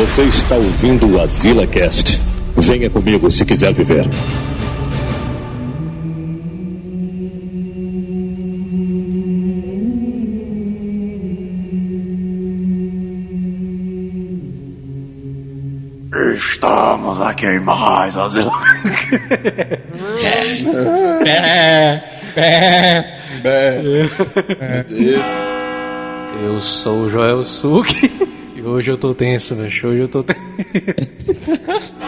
Você está ouvindo o Azila Cast. Venha comigo se quiser viver. Estamos aqui em mais Azila. Eu sou o Joel Suki hoje eu tô tenso, né? Hoje eu tô tenso.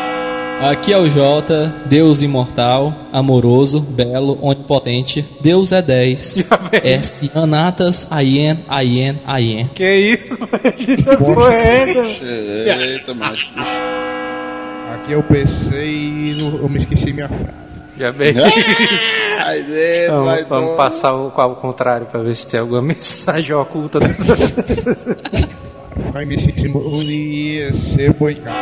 Aqui é o Jota, Deus imortal, amoroso, belo, onipotente. Deus é 10. S. Anatas, Aien, Aien, Aien. Que isso, velho? Eita, macho. Aqui eu pensei e eu me esqueci minha frase. Já bem. Então, vai vamos tomar. passar o, ao contrário pra ver se tem alguma mensagem oculta nessa. Vai me ia ser boicado.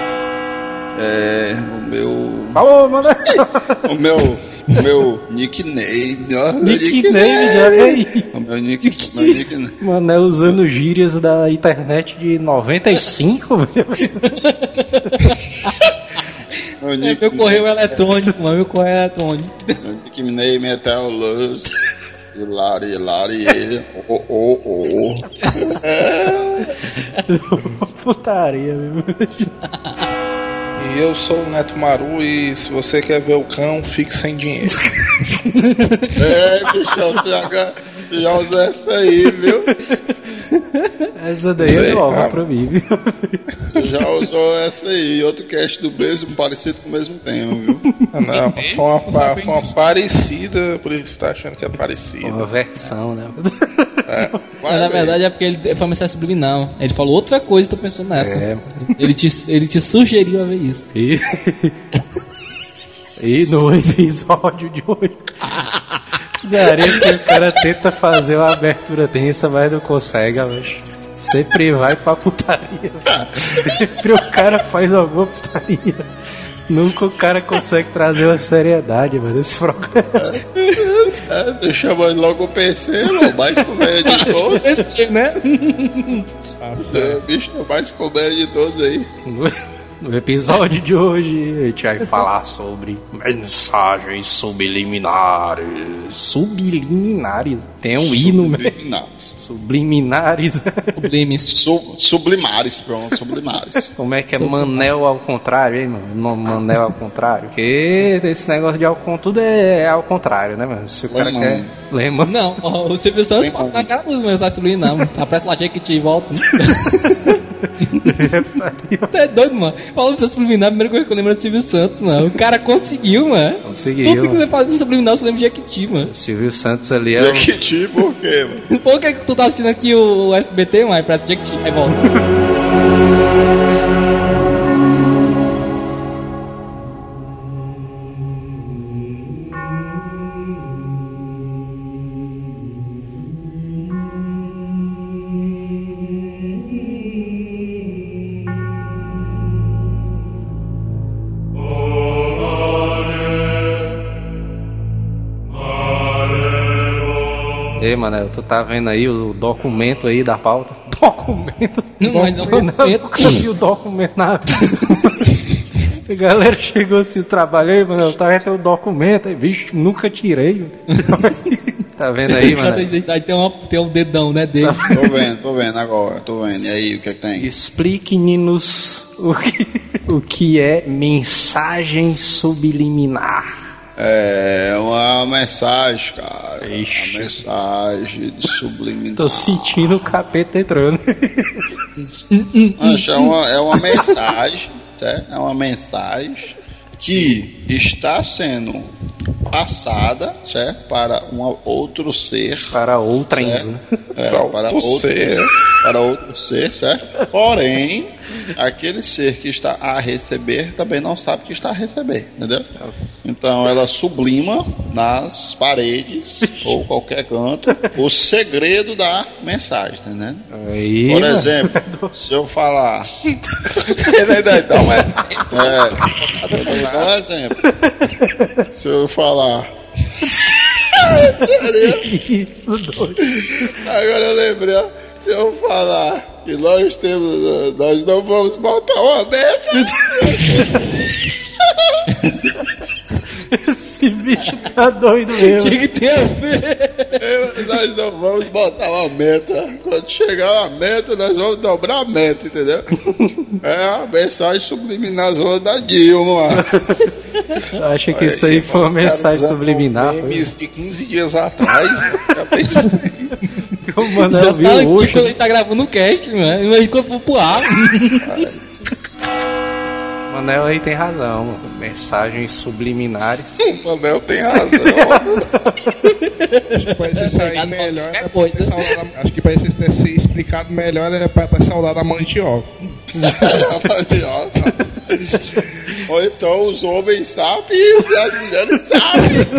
É, o meu. Falou, mano. O meu. O meu nickname, ó. meu Nickname, já vem. O meu nick, meu nickname. Mano, é usando gírias da internet de 95, velho. Meu É nick, meu correio eletrônico, mano, meu correio eletrônico. meu nickname é até o Luz. Hilari, Hilari, ele. Oh, oh, oh. Putaria, mesmo. E eu sou o Neto Maru e se você quer ver o cão, fique sem dinheiro. É, bichão, tu já, já usou essa aí, viu? Essa daí é Sei, nova cara. pra mim, viu? Tu já usou essa aí. Outro cast do mesmo, parecido com o mesmo tema, viu? Ah, Não, foi uma, pa- foi uma parecida, por isso tá achando que é parecida. Uma versão, né? Vai Mas na ver. verdade é porque ele foi uma mensagem subliminal. Ele falou outra coisa e tô pensando nessa. É. Ele, te, ele te sugeriu a ver isso. E... e no episódio de hoje. Que o cara tenta fazer uma abertura tensa, mas não consegue, mas sempre vai pra putaria. Sempre o cara faz alguma putaria. Nunca o cara consegue trazer uma seriedade, mano, esse programa. É, tu logo o PC, o mais comédia de todos. né? É, bicho, é o mais comédia de todos aí. No, episódio de hoje, a gente vai falar sobre mensagens subliminares. Subliminares? Tem um I no meio. Subliminares. Subliminares. Sublimes. Su- sublimares, pronto, sublimares. Como é que é Manel ao contrário, hein, mano? No- Manel ao contrário? Porque esse negócio de ao con- tudo é, é ao contrário, né, mano? Se o cara quer. Lembra? Não, ó, o Silvio Santos Bem passa bom. na cara dos mensagens subliminais, mano. Aparece lá, Jequiti e volta. Tá doido, mano. Falando de subliminal, a primeira coisa que eu lembro é do Silvio Santos, mano. O cara conseguiu, mano. Conseguiu, Tudo que você fala de subliminal, você lembra de Jequiti, mano. Silvio Santos ali é. o- Jequiti, por quê, mano? Supor que tu tá assistindo aqui o SBT, mano, parece Jequiti. Aí volta. Manel, tu tá vendo aí o documento aí da pauta? Documento? Não, mas é Não, documento. Eu nunca vi o documento na A galera chegou assim, trabalhei, Manel, tá vendo o documento? Aí, Vixe, nunca tirei. tá vendo aí, identidade tem, uma, tem um dedão, né, dele. Tô vendo, tô vendo agora, tô vendo. E aí, o que é que tem? Explique-nos o que, o que é mensagem subliminar. É uma mensagem, cara. Ixi. Uma mensagem de subliminar. Tô sentindo o capeta entrando. É uma, é uma mensagem, certo? É uma mensagem que está sendo passada, certo? Para um outro ser. Para né? É, Para para outro outro ser. ser. Para outro ser, certo? Porém, aquele ser que está a receber também não sabe que está a receber, entendeu? Então ela sublima nas paredes ou qualquer canto o segredo da mensagem, tá entendendo? Aí, Por mano. exemplo, se eu falar. Dá um exemplo. É, vou dar um exemplo. Se eu falar. Isso, doido. Agora eu lembrei, ó. Se eu falar. que nós temos, nós não vamos botar uma meta. Esse bicho tá doido mesmo. O que, que tem a ver? Eu- nós não vamos botar uma meta. Quando chegar a meta, nós vamos dobrar a meta, entendeu? É a mensagem subliminar zona da Dilma. Acha que isso aí foi uma mensagem subliminar? Foi? Memes de 15 dias atrás. já pensei. O Manel Já tá viu antigo hoje. quando a gente tá gravando o cast, mano. Imagina quando for pro ar. O Manel aí tem razão, mano. Mensagens subliminares. o Manel tem razão. Acho que melhor. é pra Acho que isso ter se explicado melhor é pra ter saudade da mandioca. Mandioca. Ou então os homens sapiens e as mulheres sapiens.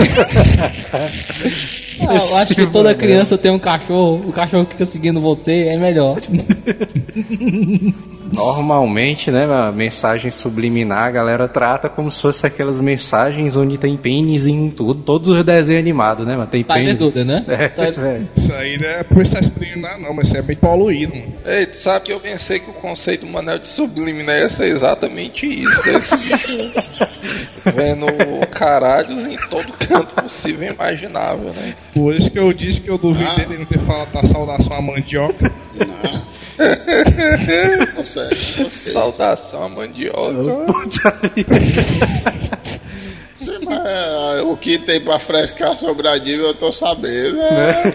Ah, eu acho que toda criança tem um cachorro. O cachorro que fica seguindo você é melhor. Normalmente, né, a mensagem subliminar a galera trata como se fosse aquelas mensagens onde tem pênis em tudo, todos os desenhos animados, né, mano? Tem Tá pênis. entendendo, né? É, Tá- é. Isso aí não é por isso subliminar, não, mas isso é bem poluído, mano. Ei, tu sabe que eu pensei que o conceito do Manel de subliminar ia ser exatamente isso. Né? Vendo caralhos em todo canto possível e imaginável, né? Por isso que eu disse que eu duvidei Ah. dele não ter falado da saudação à mandioca. Consegue, consegue. Saudação mandioca. Sim, mas, é, o que tem pra frescar sobre a Dilma eu tô sabendo. né? Né?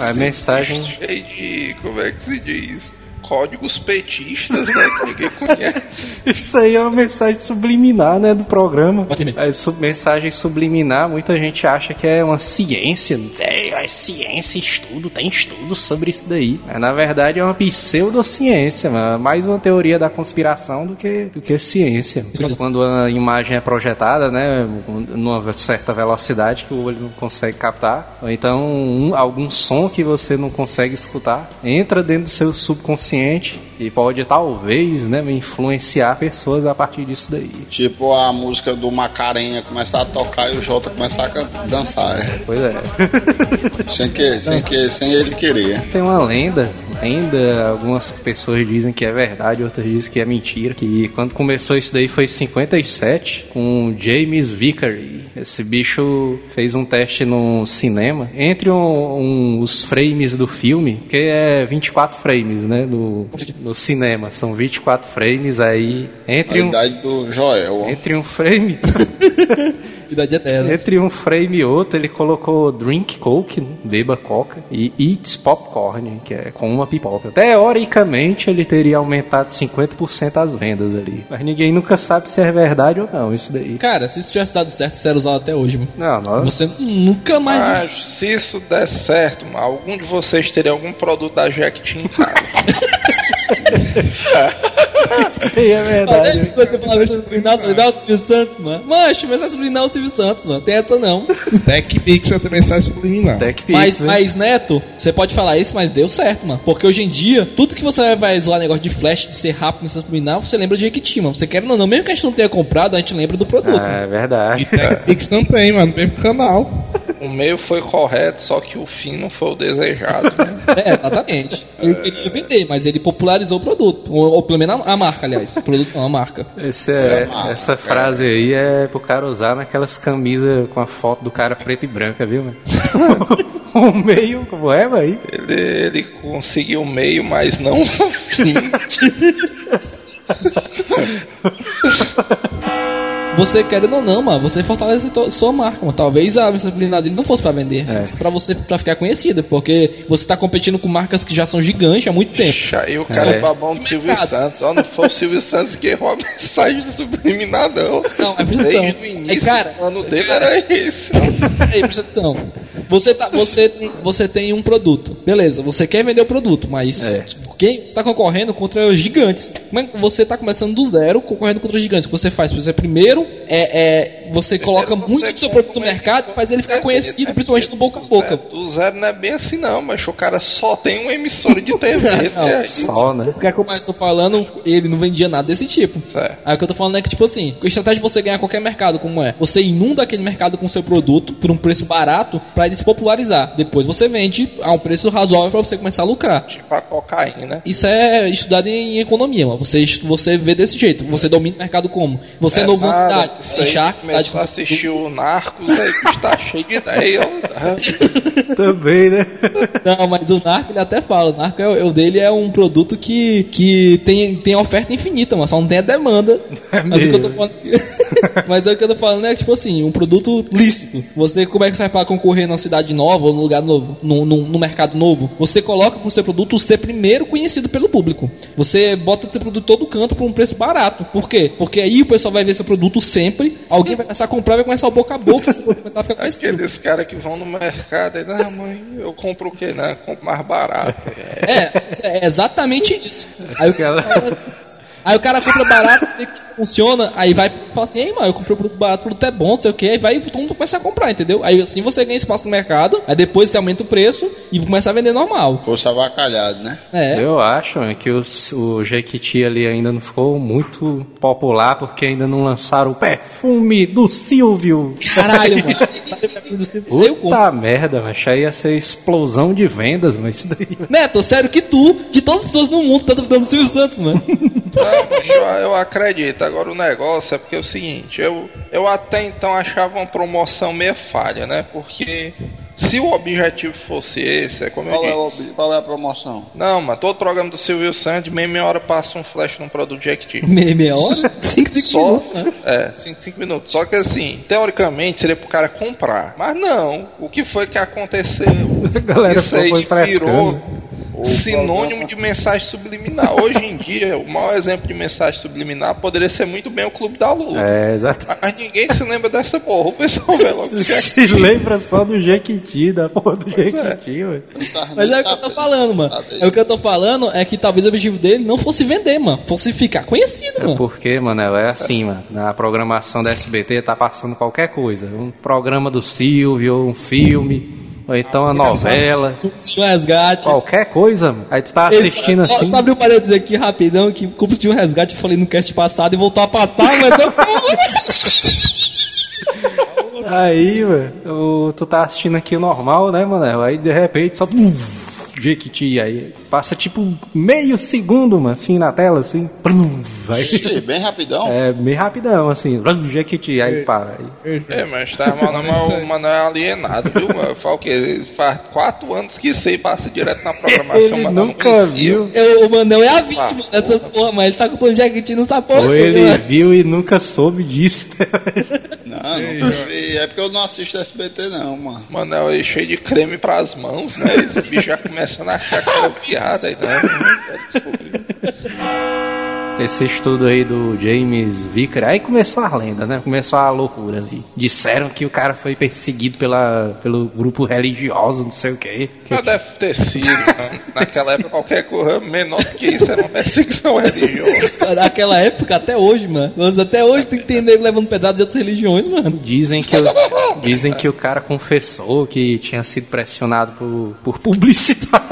A mensagem. Cheio de. Como é que se diz? Códigos petistas, né? Que ninguém conhece. Isso aí é uma mensagem subliminar, né, do programa. A su- mensagem subliminar, muita gente acha que é uma ciência. É, é ciência, estudo, tem estudo sobre isso daí. Mas, na verdade é uma pseudociência, mano. mais uma teoria da conspiração do que, do que ciência. Quando a imagem é projetada, né, numa certa velocidade que o olho não consegue captar, ou então um- algum som que você não consegue escutar, entra dentro do seu subconsciente paciente e pode talvez, né, influenciar pessoas a partir disso daí. Tipo a música do Macarenha começar a tocar e o Jota começar a dançar. é. Pois é. Sem, que, sem, que, sem ele querer. Tem uma lenda, ainda algumas pessoas dizem que é verdade, outras dizem que é mentira, que quando começou isso daí foi em 57 com James Vickery. Esse bicho fez um teste no cinema entre um- um- os frames do filme, que é 24 frames, né, do, no cinema, são 24 frames aí A entre um idade do Joel. ó. entre um frame Idade eterna. Entre um frame e outro, ele colocou drink coke, né? beba coca, e eats popcorn, que é com uma pipoca. Teoricamente, ele teria aumentado 50% as vendas ali. Mas ninguém nunca sabe se é verdade ou não, isso daí. Cara, se isso tivesse dado certo, isso era usado até hoje, mano. Não, nós... Você nunca mais. Mas se isso der certo, mano, algum de vocês teria algum produto da Jequiti em casa. Isso aí é verdade. aí, você fala subliminal, subliminal do Silvio Santos, mano. Mancho, mas é subliminal o Silvio Santos, mano. Tem essa não. Tech Pix é também sai subliminar. Tech Mas, Pix, né? mas, Neto, você pode falar isso, mas deu certo, mano. Porque hoje em dia, tudo que você vai zoar negócio de flash, de ser rápido nessa subliminal, você lembra de Jequiti, mano. Você quer ou não, mesmo que a gente não tenha comprado, a gente lembra do produto. Ah, é E verdade. Tech Pix também, mano, no mesmo canal. O meio foi correto, só que o fim não foi o desejado. Né? É, exatamente. Ele queria vender, mas ele popularizou o produto. Ou, ou pelo menos a, a marca, aliás. O produto não, a marca. Esse é- Ah, essa é. frase aí é pro cara usar naquelas camisas com a foto do cara preto e branca, viu, mano? o meio, como é, aí? Ele, ele conseguiu o meio, mas não o fim. Você querendo ou não, mano, você fortalece sua marca, mano. Talvez a visibilidade dele não fosse pra vender, É. é. pra você pra ficar conhecida, porque você tá competindo com marcas que já são gigantes há muito tempo. Aí o cara É. é babão do Silvio mercado. Santos. Ó, não foi o Silvio Santos que errou a mensagem subliminar, não. Não, é Desde o início, É, cara, o plano dele era esse. Aí, presta atenção. Você, tá, você, tem- você tem um produto. Beleza, você quer vender o produto, mas É. quem está concorrendo contra os gigantes? Como é que você está começando do zero, concorrendo contra os gigantes? O que você faz? Você primeiro é, é você coloca Você muito do seu produto no mercado e faz ele ficar conhecido, principalmente no boca a boca. Do zero não é bem assim, não, mas o cara só tem uma emissora de TV. Não, né? Só, né? É eu mais tô falando, ele não vendia nada desse tipo. Certo. Aí o que eu tô falando é que, tipo assim, a estratégia de você ganhar qualquer mercado, como é? Você inunda aquele mercado com seu produto por um preço barato pra ele se popularizar. Depois você vende a um preço razoável pra você começar a lucrar. Tipo a cocaína. Isso é estudado em economia, mano. Você, você vê desse jeito. Você domina o mercado como? Você é, novo nada, cidade. Você enxerga cidade. Começou a assistir o Narcos, aí o bicho tá cheio de ideia. Também, né? Não, mas o Narco ele até fala. O Narco é, o o dele é um produto que, que tem, tem oferta infinita, mas só não tem a demanda. mas o que eu tô falando. mas o que eu tô falando é tipo assim, um produto lícito. Você, como é que você vai pra concorrer numa cidade nova ou num lugar novo, no, mercado novo? Você coloca pro seu produto ser primeiro conhecido pelo público. Você bota seu produto todo canto por um preço barato. Por quê? Porque aí o pessoal vai ver seu produto sempre, alguém vai começar a comprar, vai começar o boca a boca, você vai começar a ficar conhecido. Aqueles caras que vão no mercado e não, mãe, eu compro o quê? Não, compro mais barato. É. É, exatamente isso. Aí o cara, aí o cara compra barato, que funciona, aí vai e fala assim, ei, mano, eu comprei o produto barato, o produto é bom, não sei o que, aí vai e todo mundo começa a comprar, entendeu? Aí assim você ganha espaço no mercado, aí depois você aumenta o preço e começa a vender normal. Fosse avacalhado, né? É. Eu acho mano, que os- o Jequiti ali ainda não ficou muito popular porque ainda não lançaram o perfume do Silvio. Caralho, mano. Eu compro. Puta merda, mas aí ia ser explosão de vendas, mas isso daí. Neto, sério que tu, de todas as pessoas no mundo, tá duvidando do Silvio Santos, mano? Eu, eu acredito. Agora o negócio é porque é o seguinte, eu, eu até então achava uma promoção meio falha, né? Porque se o objetivo fosse esse, é como Qual é, eu o, disse. ob- qual é a promoção? Não, mas todo programa do Silvio Santos, meia, meia hora passa um flash num produto Jequiti. Meia, meia hora? 5, 5 Só, minutos, né? é, 5, 5 minutos. Só que assim, teoricamente seria pro cara comprar. Mas não, o que foi que aconteceu? A galera Isso aí virou sinônimo de mensagem subliminar. Hoje em dia, o maior exemplo de mensagem subliminar poderia ser muito bem o Clube da Lua. É, exato. Mas ninguém se lembra dessa porra. O pessoal vê logo que é Se lembra só do Jequiti, da porra do Jequiti, velho. Mas é o que eu tô falando, mano. É o que eu tô falando é que talvez o objetivo dele não fosse vender, mano. Fosse ficar conhecido, mano. Porque, mano, é assim, mano. Na programação da SBT tá passando qualquer coisa. Um programa do Silvio, um filme, ou então uma novela. Um resgate. Qualquer coisa, mano. Aí tu tá assistindo só- assim. Só abriu para dizer aqui rapidão que Cúmplice de um resgate eu falei no cast passado e voltou a passar, mas eu. Aí, velho, tu tá assistindo aqui o normal, né, mano? Aí de repente só. Jequiti, aí passa tipo meio segundo, mano, assim na tela, assim. Vai. Bem rapidão. É meio rapidão, assim. Jequiti, aí para. Aí. É, mas tá mas o mano é alienado, viu, mano? Fala o quê? Faz quatro anos que isso aí passa direto na programação, Ele mas não nunca conhecia. viu. Eu, o Manel é a vítima Ah, dessas porra, mas ele tá comprando Jequiti não tá porra. Ou ele viu e nunca soube disso. Não, nunca vi. É porque eu não assisto SBT, não, mano. Manel aí cheio de creme pras mãos, né? Esse bicho já começando a achar que era viado aí, né? Esse estudo aí do James Vicker, aí começou a lenda, né? Começou a loucura ali. Disseram que o cara foi perseguido pela, pelo grupo religioso, não sei o quê. Que- Mas deve ter sido, mano. Naquela época qualquer coisa menor do que isso era uma perseguição religiosa. Naquela época, até hoje, mano. Mas até hoje tem que ter nego levando pedrada de outras religiões, mano. Dizem que, o, dizem que o cara confessou que tinha sido pressionado por, por publicitário.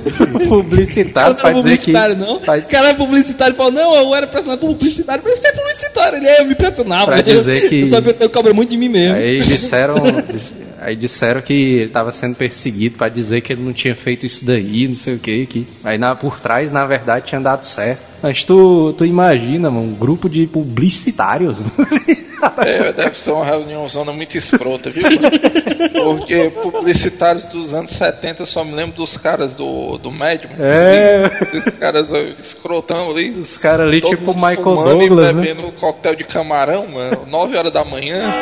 publicitário Cara, não é dizer que. publicitário, não. pra- O cara é publicitário e falou, não, eu era pressionado por publicitário. Mas você é publicitário. Ele é, eu me pressionava. Pra Eu- dizer que- Eu uma pessoa que cobra muito de mim mesmo. Aí disseram. Aí disseram que ele estava sendo perseguido pra dizer que ele não tinha feito isso daí, não sei o que. que. Aí na, por trás, na verdade, tinha dado certo. Mas tu, tu imagina, mano, um grupo de publicitários. É, deve ser uma reuniãozona muito escrota, viu? mano? Porque publicitários dos anos 70 eu só me lembro dos caras do, do Medium. É. Esses caras escrotão ali. Os caras ali, tipo Michael Douglas, e né? bebendo coquetel de camarão, mano, 9 horas da manhã.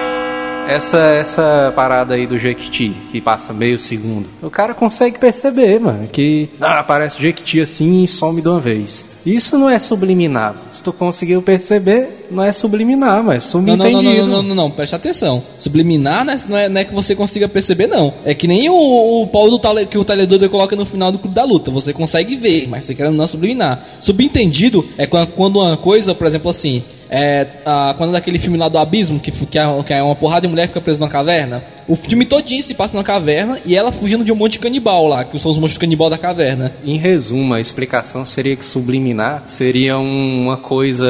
Essa, essa parada aí do Jequiti, que passa meio segundo, o cara consegue perceber, mano, que ah, aparece o Jequiti assim e some de uma vez. Isso não é subliminar. Se tu conseguiu perceber, não é subliminar, mas é Não, não, não, subentendido. não, não, não, não, presta atenção. Subliminar não é, não é- não é que você consiga perceber, não. É que nem o, o pau do tale, que o Teledodo coloca no final do Clube da Luta. Você consegue ver, mas você quer não subliminar. Subentendido é quando uma coisa, por exemplo, assim. É, a, quando daquele filme lá do Abismo, que, é, que é uma porrada de mulher fica presa numa caverna. O filme todinho se passa na caverna e ela fugindo de um monte de canibal lá, que são os monstros canibal da caverna. Em resumo, a explicação seria que subliminar seria um- uma coisa.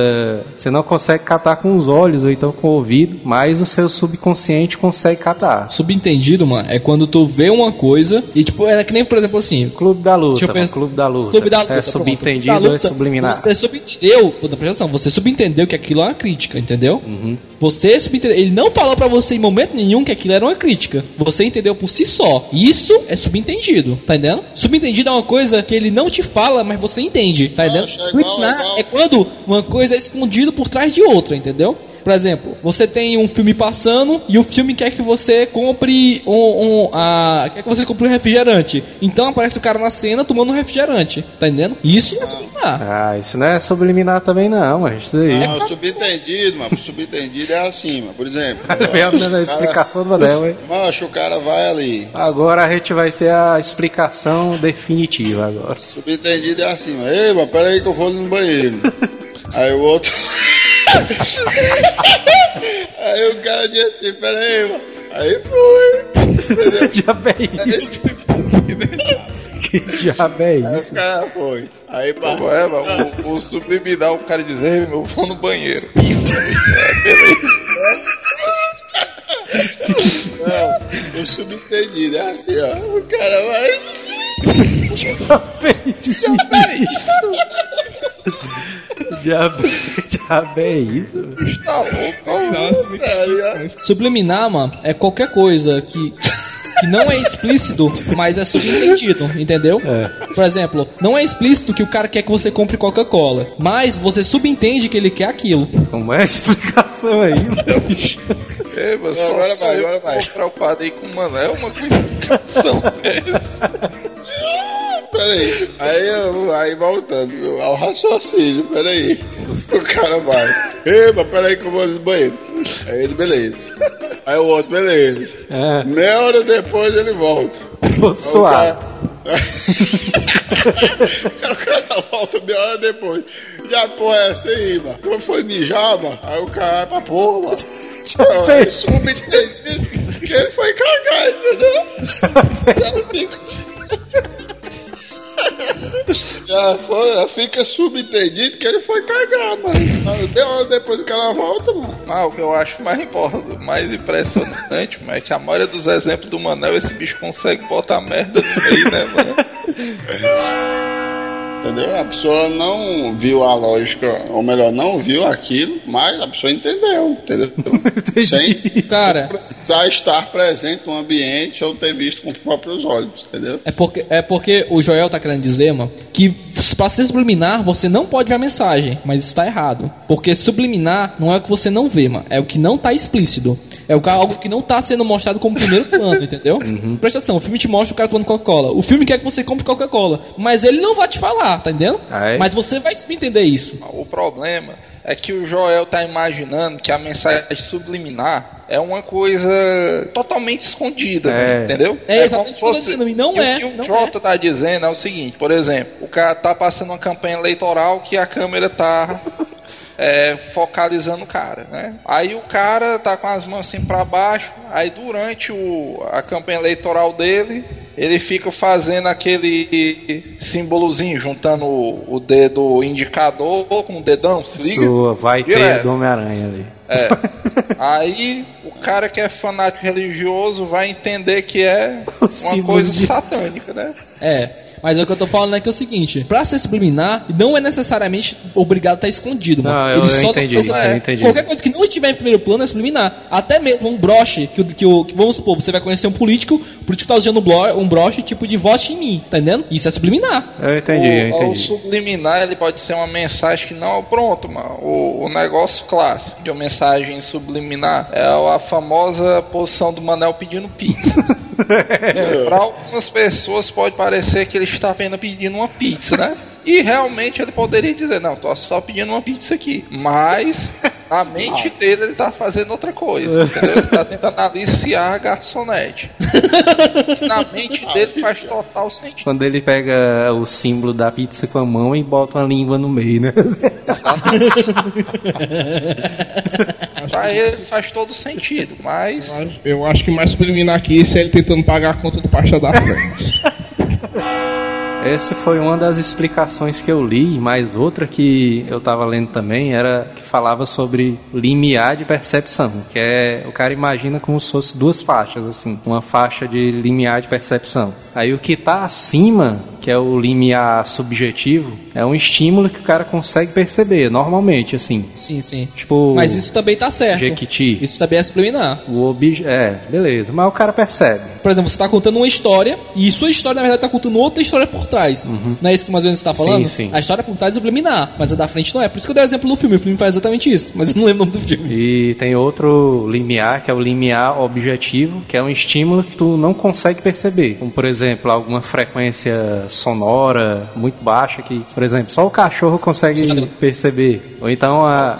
Você não consegue catar com os olhos ou então com o ouvido, mas o seu subconsciente consegue catar. Subentendido, mano, é quando tu vê uma coisa e, tipo, é que nem, por exemplo, assim. Clube da luta. Deixa eu pensar- Clube da luta. Clube da luta. É pronto. subentendido Da ou é luta, subliminar. Você subentendeu, puta, presta atenção, você subentendeu que aquilo é uma crítica, entendeu? Uhum. Você. Ele não falou pra você em momento nenhum que aquilo era uma crítica. Você entendeu por si só. Isso é subentendido, tá entendendo? Subentendido é uma coisa que ele não te fala, mas você entende, tá entendendo? Subentenar é igual. é quando uma coisa é escondida por trás de outra, entendeu? Por exemplo, você tem um filme passando e o filme quer que você compre um, um- a, quer que você compre um refrigerante. Então aparece o cara na cena tomando um refrigerante, tá entendendo? Isso é subliminar. Ah, isso não é subliminar também não, mas isso aí. Não, subentendido, mano. Subentendido é assim, mano. Por exemplo. Mesmo dando a explicação do Manel, hein? Macho, o cara vai ali. Agora a gente vai ter a explicação definitiva agora. Subentendido é assim, mano. Ei, mano, pera aí que eu vou ali no banheiro. aí o outro. Aí o cara diz assim, pera aí, mano. Aí foi. Que diabo é isso? Que diabo é Aí isso? o cara foi. Aí. Como é, mano? O, o subliminar, o cara dizer, "Ei, meu, eu vou no banheiro. É, beleza. Não, o subentendido é assim, ó. O cara vai. Que diabo, que diabo é isso? Tá louco. Nossa, ligado? Subliminar, mano, é qualquer coisa que, que não é explícito, mas é subentendido, entendeu? É. Por exemplo, não é explícito que o cara quer que você compre Coca-Cola, mas você subentende que ele quer aquilo. Como é a explicação aí, bicho? Ei, mas agora vai, agora que vai. preocupado aí com o Manel, uma dessa. Peraí, aí, eu- aí voltando ao raciocínio, peraí. O cara vai, mas peraí que eu vou no banheiro. Aí ele, beleza. Aí o outro, beleza. É, Meia hora depois ele volta. tô Aí o suave. o cara volta meia hora depois. Já porra é essa aí, mano? Quando foi mijar, mano? Aí o cara, pra porra, mano. Aí subentendido que ele foi cagar, entendeu? Já fica. Já, foi, já fica subentendido que ele foi cagar, mano. Meia hora depois que ela volta, mano. Ah, o que eu acho mais importante, mais impressionante, mano, é que a maioria dos exemplos do Manel, esse bicho consegue botar merda no meio, né, mano? Entendeu? A pessoa não viu a lógica, ou melhor, não viu aquilo, mas a pessoa entendeu, entendeu? Sem Cara, precisar estar presente no ambiente ou ter visto com os próprios olhos, entendeu? é porque, é porque o Joel tá querendo dizer, mano, que pra ser subliminar você não pode ver a mensagem, mas isso tá errado. Porque subliminar não é o que você não vê, mano, é o que não tá explícito. É o algo que não tá sendo mostrado como primeiro plano, entendeu? Presta atenção, o filme te mostra o cara tomando Coca-Cola. O filme quer que você compre Coca-Cola, mas ele não vai te falar, tá entendendo? Aí. Mas você vai entender isso. O problema é que o Joel tá imaginando que a mensagem subliminar é uma coisa totalmente escondida, É. entendeu? É exatamente como e não e o é, que o Jota tá dizendo é o seguinte, por exemplo, o cara tá passando uma campanha eleitoral que a câmera tá é, focalizando o cara, né? Aí o cara tá com as mãos assim pra baixo, aí durante o, a campanha eleitoral dele, ele fica fazendo aquele símbolozinho, juntando o, o dedo indicador com o dedão, se liga? Sua, vai ter Direto. do Homem-Aranha ali. É. Aí o cara que é fanático religioso vai entender que é O uma coisa de- satânica, né? É, mas é o que eu tô falando é que é o seguinte: pra ser subliminar, não é necessariamente obrigado a estar escondido, mano. Não, eu- eu entendi, eu entendi. Qualquer coisa que não estiver em primeiro plano é subliminar. Até mesmo um broche, que, o- que, o- que vamos supor, você vai conhecer um político, o político tá usando um broche tipo de vote em mim, tá entendendo? Isso é subliminar. Eu entendi, eu o, o entendi. subliminar ele pode ser uma mensagem que não pronto, mano. O, o negócio clássico de uma mensagem subliminar é a famosa posição do Manel pedindo pizza. Para algumas pessoas pode parecer que ele está apenas pedindo uma pizza, né? E realmente ele poderia dizer, não, tô só pedindo uma pizza aqui. Mas Na mente dele ele tá fazendo outra coisa, entendeu? Ele tá tentando aliciar a garçonete. Na mente dele faz total sentido. Quando ele pega o símbolo da pizza com a mão e bota uma língua no meio, né? Pra ele faz todo sentido, mas. Eu acho que mais subliminar aqui é ele tentando pagar a conta do pasta da frente. Essa foi uma das explicações que eu li, mas outra que eu tava lendo também era que falava sobre limiar de percepção, que é o cara imagina como se fosse duas faixas assim, uma faixa de limiar de percepção. Aí o que tá acima, que é o limiar subjetivo, é um estímulo que o cara consegue perceber normalmente assim. Sim, sim. Tipo, Mas isso também tá certo. Jequiti. Isso também é subliminar. O objeto, é, beleza, mas o cara percebe. Por exemplo, você tá contando uma história e sua história, na verdade, tá contando outra história por trás. Não é isso que mais ou menos você tá falando? Uhum. sim. A história por trás é subliminar, mas a da frente não é. Por isso que eu dei o exemplo no filme. O filme faz exatamente isso, mas eu não lembro o nome do filme. E tem outro limiar, que é o limiar objetivo, que é um estímulo que tu não consegue perceber. Como, por exemplo, alguma frequência sonora muito baixa que, por exemplo, só o cachorro consegue perceber. Ou então a,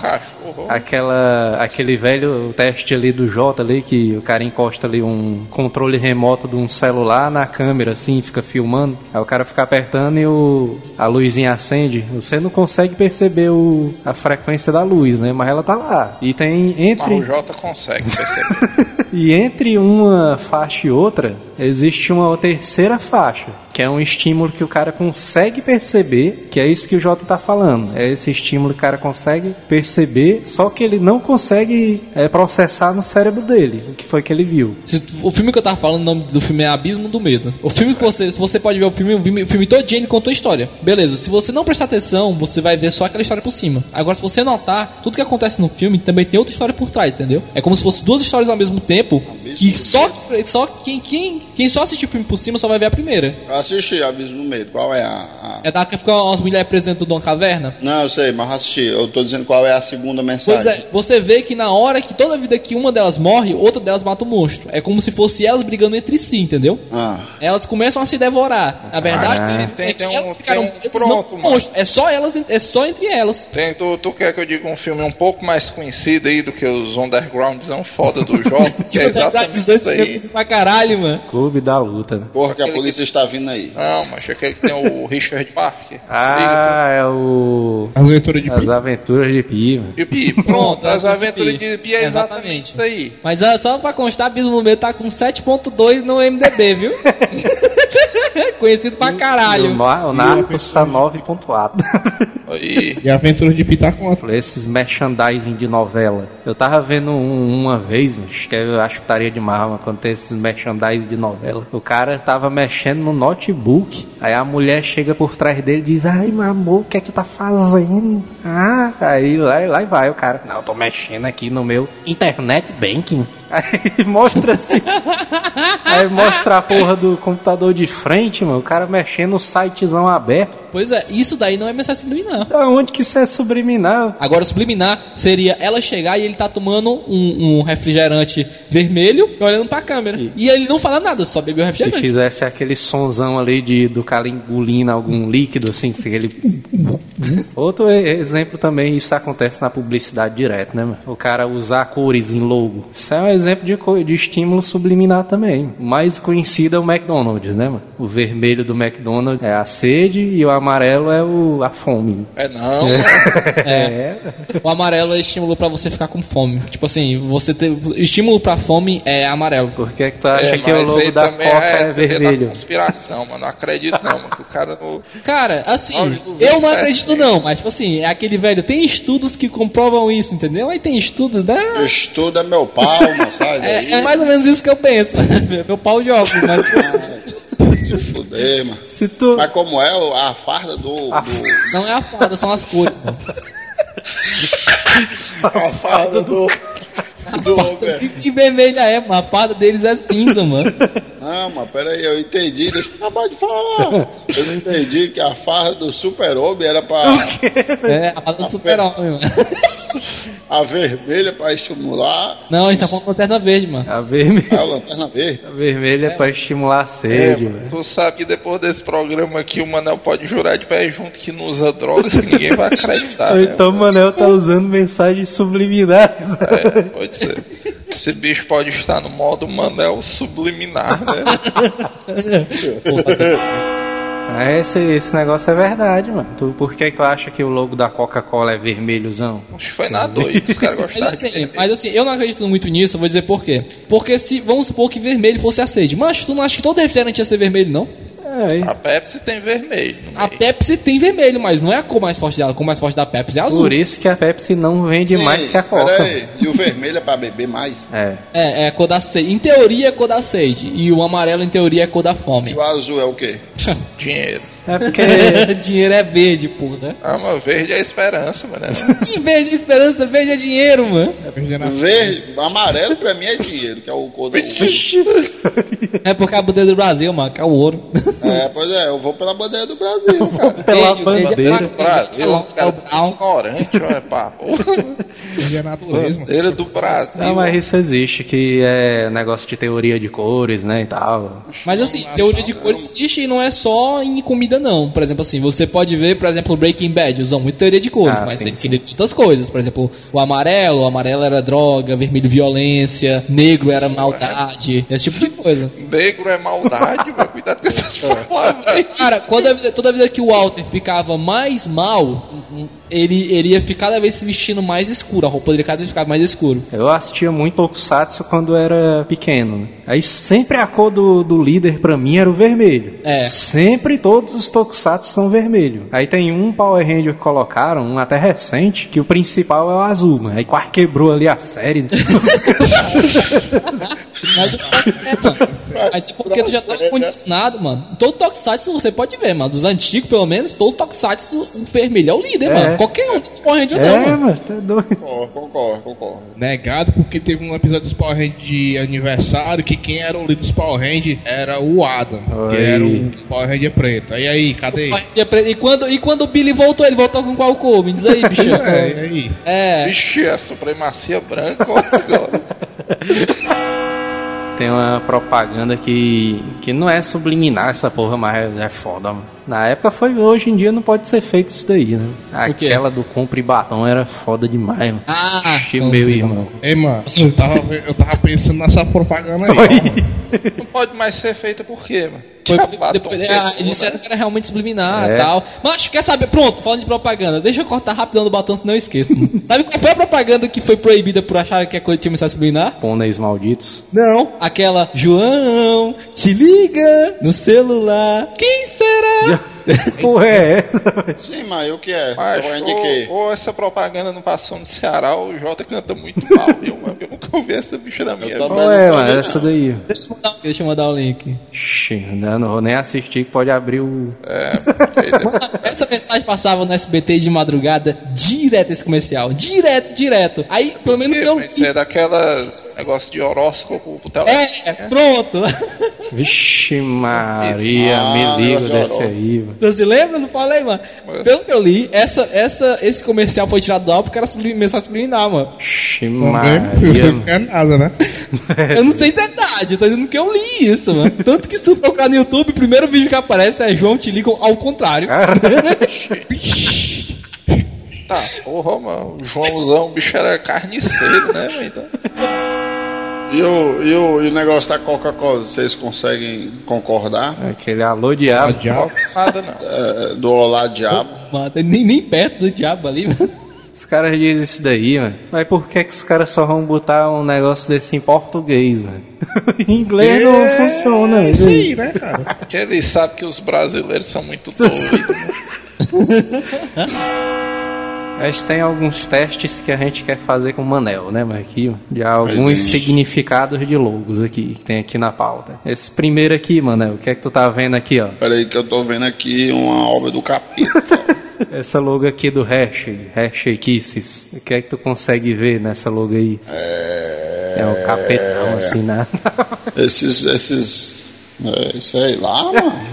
aquela aquele velho teste ali do J ali que o cara encosta ali um controle remoto de um celular na câmera assim, fica filmando. Aí o cara fica apertando e o a luzinha acende. Você não consegue perceber o, a frequência da luz, né? Mas ela tá lá. E tem Mas entre o Jota consegue perceber. e entre uma faixa e outra, existe uma terceira faixa, que é um estímulo que o cara consegue perceber, que é isso que o Jota tá falando. É esse estímulo que o cara consegue perceber, só que ele não consegue é, processar no cérebro dele, o que foi que ele viu. O filme que eu tava falando, o nome do filme é Abismo do Medo. O filme que você, se você pode ver o filme, o filme, o filme ele contou a história. Beleza, se você não prestar atenção, você vai ver só aquela história por cima. Agora, se você notar, tudo que acontece no filme também tem outra história por trás, entendeu? É como se fosse duas histórias ao mesmo tempo, que só, só quem, quem, quem só assistiu o filme por cima só vai ver a primeira. Eu assisti Abismo no Medo. Qual é a. a- É da que fica umas mulheres presas dentro de uma caverna. Não, eu sei, mas eu assisti. Eu tô dizendo qual é a segunda mensagem. Pois é, você vê que na hora que toda vida que uma delas morre, outra delas mata o monstro. É como se fosse elas brigando entre si, entendeu? Ah, Elas começam a se devorar. Na verdade, Ah. é Tem- que tem um- elas ficaram tem um pronto, não monstro. É só elas, é só entre elas. Tem, tu, tu quer que eu diga um filme um pouco mais conhecido aí do que os undergroundzão foda do Jota? que é exatamente isso aí. pra caralho, mano. Clube da Luta. né? porra que a polícia está vindo aí. Não, mas aquele que tem o Richard Parker. Ah, é o de As Aventuras de Pi. mano. E o Pi, Pronto, as as aventuras de Pi é exatamente Exatamente. isso aí. Mas só pra constar, Abismo no Meio tá com 7.2 no MDB, viu? Conhecido pra E caralho. O, o Narcos tá 9.4. Aí, E a aventura de Pitar com outro. Esses merchandising de novela. Eu tava vendo um- uma vez, mas que eu acho putaria demais, mas quando tem esses merchandising de novela. O cara tava mexendo no notebook. Aí a mulher chega por trás dele e diz: Ai, meu amor, o que é que tu tá fazendo? Ah, aí lá, lá vai o cara. Não, eu tô mexendo aqui no meu internet banking. Aí mostra assim. aí mostra a porra do computador de frente, mano. O cara mexendo no sitezão aberto. Pois é, isso daí não é mensagem subliminar. Da onde que isso é subliminar? Agora, subliminar seria ela chegar e ele tá tomando um, um refrigerante vermelho e olhando pra câmera. E ele não fala nada, só bebeu o Se refrigerante. fizesse aquele sonzão ali de, do cara engolindo algum líquido, assim, se ele... Outro exemplo também, isso acontece na publicidade direto, né, mano? O cara usar cores em logo. Isso é um exemplo de, de estímulo subliminar também. O mais conhecido é o McDonald's, né, mano? O vermelho do McDonald's é a sede e o amarelo é o, a fome. é não, É. O amarelo é estímulo pra você ficar com fome. Tipo assim, você ter estímulo pra fome é amarelo. Por que que tu acha É, que o logo da Coca é, teoria da vermelho? conspiração, mano. Não acredito não, mano. Que o cara no... Cara, assim, eu não acredito não, mas tipo assim, é aquele velho, tem estudos que comprovam isso, entendeu? Aí tem estudos, né? Estuda meu pau, mano. É, é mais ou menos isso que eu penso. Meu pau de óculos, mas Se fuder, mano. Se tu... Mas como é a farda do. A do não é a foda, são as cores. mano. a farda do. E que vermelha é, mano? A parda deles é cinza, mano. Não, mas peraí, eu entendi, deixa eu acabar de falar. Eu não entendi que a farda do Super Homem era pra. É, a parda do super-homem, mano. A vermelha pra estimular. Não, a gente tá falando de lanterna verde, mano. A, verme... A lanterna verde. a vermelha é pra estimular a sede, É, velho. tu sabe que depois desse programa aqui o Manel pode jurar de pé junto que não usa drogas e ninguém vai acreditar. né? Então o Manel tá usando mensagens subliminares. É, pode ser. Esse bicho pode estar no modo Manel subliminar, né? Ah, esse, esse negócio é verdade, mano. Tu, por que, que tu acha que o logo da Coca-Cola é vermelhozão? Acho que foi na doida, os caras Mas gostaram de assim, vermelho. mas assim, eu não acredito muito nisso, eu vou dizer por quê. Porque se, vamos supor que vermelho fosse a sede. Mas tu não acha que todo refrigerante ia ser vermelho, não? É, A Pepsi tem vermelho. A. Pepsi tem vermelho, mas não é a cor mais forte dela. A cor mais forte da Pepsi é azul. por isso que a Pepsi não vende Sim, mais que a Coca. peraí. E o vermelho é pra beber mais? É. É, é a cor da sede. Em teoria é a cor da sede. E o amarelo, em teoria, é a cor da E fome. o azul é o quê? Dinheiro. É porque. dinheiro é verde, pô, né? Ah, mas verde é esperança, mano. Que verde é esperança, verde é dinheiro, mano. Verde, amarelo pra mim é dinheiro, que é o cor do. É porque a bandeira do Brasil, mano, que é o ouro. É, pois é, eu vou pela bandeira do Brasil, cara. Pela Verde, verde é bandeira. Brasil, os caras é são ignorantes, olha, pá. É. Bandeira do Brasil. Não, mas isso existe, que é negócio de teoria de cores, né, e tal. Mas assim, teoria de cores existe e não é só em comida, não. Por exemplo, assim, você pode ver, por exemplo, Breaking Bad, usam muito teoria de cores, Ah, mas sim, tem sim. outras coisas. Por exemplo, o amarelo, o amarelo era droga, vermelho violência, negro era maldade, esse tipo de coisa. Negro é maldade, mano. Cuidado com essas palavras. Cara, toda vida, toda vida que o Walter ficava mais mal, ele, ele ia ficar cada vez se vestindo mais escuro, a roupa dele cada vez ficava mais escuro. Eu assistia muito Tokusatsu quando era pequeno. né? Aí sempre a cor do, do líder pra mim era o vermelho. É. Sempre todos os Tokusatsu são vermelho. Aí tem um Power Ranger que colocaram, um até recente, que o principal é o azul. Mas aí quase quebrou ali a série. Mas, é, mano. Mas é porque tu já tá condicionado, mano. Todo Tokusatsu você pode ver, mano. Dos antigos, pelo menos, todos os Tokusatsu, o vermelho é o líder, É. mano. Qualquer um dos Power Rangers é, não, mano. mas tá doido. Concordo, concordo, concordo. Negado porque teve um episódio dos Power Rangers de aniversário que quem era o líder dos Power Rangers era o Adam, Oi. que era o Power Ranger preto. E aí, cadê? E quando, e quando o Billy voltou, ele voltou com qual cor? Me diz aí, bicho. É, e aí? É. Vixe, a supremacia branca, agora. Tem uma propaganda que, que não é subliminar essa porra, mas é, é foda, mano. Na época foi, hoje em dia não pode ser feito isso daí, né? Aquela do compre batom era foda demais, mano. Ah, meu irmão. Ei, mano, eu tava, eu tava pensando nessa propaganda aí. ó, pode mais ser feita por quê, mano? Foi, Batom depois, ah, eles né? disseram que era realmente subliminar e É. tal. Mas quer saber? Pronto, falando de propaganda, deixa eu cortar rapidão do batom, senão eu esqueço. Sabe qual foi a propaganda que foi proibida por achar que a coisa tinha mensagem subliminar? Pôneis malditos. Não. Aquela, João, te liga no celular. Quem será? Porra, é essa? Sim, mas o que é? Mas, de quê? ou, ou essa propaganda não passou no Ceará, ou o Jota canta muito mal, viu, mano? Eu nunca ouvi essa bicha na minha Eu. Qual é, não mano? Essa não. daí. Deixa eu mandar, deixa eu mandar o link. Ixi, eu não vou nem assistir, que pode abrir o. É, Essa mensagem passava no SBT de madrugada, direto esse comercial. Direto, direto. Aí, pelo menos que eu isso é daquelas negócio de horóscopo pro telefone. É, pronto. Vixe Maria, Ah, me ligo negócio de desse horóscopo. aí, mano. Você se lembra? Não falei, mano. Pelo que eu li, essa, essa, esse comercial foi tirado do ar porque era sublim, mensagem subliminar, mano. Vixe Também, filho, você Maria. não quer nada, né? Eu não sei se é verdade, eu tô dizendo que eu li isso, mano. Tanto que se tu procurar no YouTube, o primeiro vídeo que aparece é João te liga ao contrário. Tá, porra, mano. O Joãozão, o bicho era carniceiro, né, mano? Então, E o, e, o, e o negócio da Coca-Cola, vocês conseguem concordar? Aquele alô diabo. diabo. nada não. É, do Olá Diabo? Mano, nem, nem perto do diabo ali, mano. Os caras dizem isso daí, mano. Mas por que, que os caras só vão botar um negócio desse em português, mano? em inglês não funciona, É isso aí. aí, né, cara? Porque eles sabem que os brasileiros são muito doidos. né? Mas tem alguns testes que a gente quer fazer com o Manel, né, Marquinhos? De alguns significados de logos aqui, que tem aqui na pauta. Esse primeiro aqui, Manel, o que é que tu tá vendo aqui, ó? Peraí que eu tô vendo aqui uma obra do capeta. Essa logo aqui do Hash, Hash Kisses. O que é que tu consegue ver nessa logo aí? É um capetão, assim, né? esses, esses, é, sei lá, mano.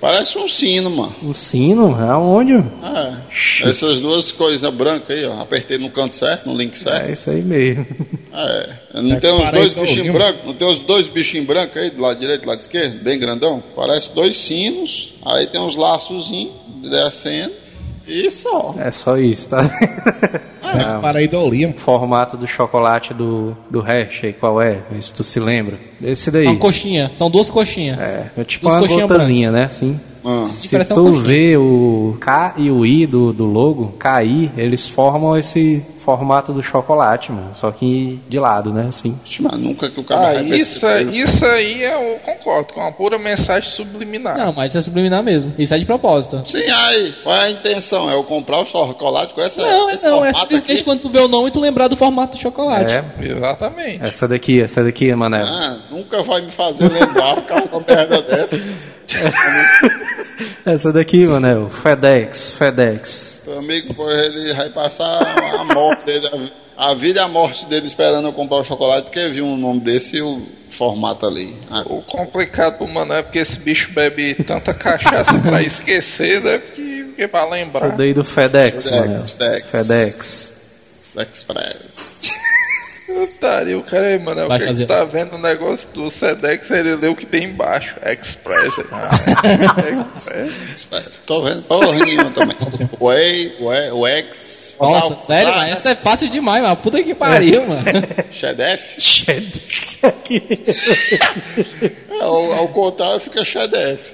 Parece um sino, mano. Um sino? Aonde? É. Essas duas coisas brancas aí, ó. Apertei no canto certo, no link certo. É isso aí mesmo. É. Não É tem parece dois do bichinhos brancos? Não tem uns dois bichinhos brancos aí, do lado direito e do lado esquerdo? Bem grandão? Parece dois sinos. Aí tem uns laçozinhos descendo. E só. É só isso, tá? Não. Pareidolia. O formato do chocolate do, do Hershey, qual é? Se tu se lembra. Esse daí. É uma coxinha. São duas coxinhas. É, é tipo Duas uma coxinhas gotazinha, né? Assim. Ah. Se tu vê o K e o I do, do logo, KI, eles formam esse formato do chocolate, mano. Só que de lado, né? Assim. Mas nunca que o cara Ah, vai isso, isso aí eu concordo, com uma pura mensagem subliminar. Não, mas isso é subliminar mesmo. Isso é de propósito. Sim, aí, qual é a intenção? É eu comprar o chocolate com essa. Não, é esse não. É simplesmente aqui? quando tu vê o nome e tu lembrar do formato do chocolate. É, Exatamente. essa daqui, essa daqui, Manel. Ah, nunca vai me fazer lembrar ficar uma merda dessa. Essa daqui, Manel. FedEx, FedEx. Meu amigo, ele vai passar a morte dele, a vida e a morte dele esperando eu comprar o chocolate, porque viu um nome desse e o formato ali. Ah, O complicado pro mano é porque esse bicho bebe tanta cachaça pra esquecer, né? Porque, porque pra Essa lembrar. daí do FedEx, Manel. FedEx. FedEx. Express. Putaria, o cara aí, mano, é o Vai que fazer. que tá vendo o negócio do Sedex, ele lê o que tem embaixo. Express. Ah, Express. Tô vendo porra nenhuma também. Whey, Whey, o X. Nossa, Tá, sério, tá, mas essa é fácil demais, mano. Puta que pariu, mano. Chedef? FedEx. É, ao, ao contrário fica Chedef.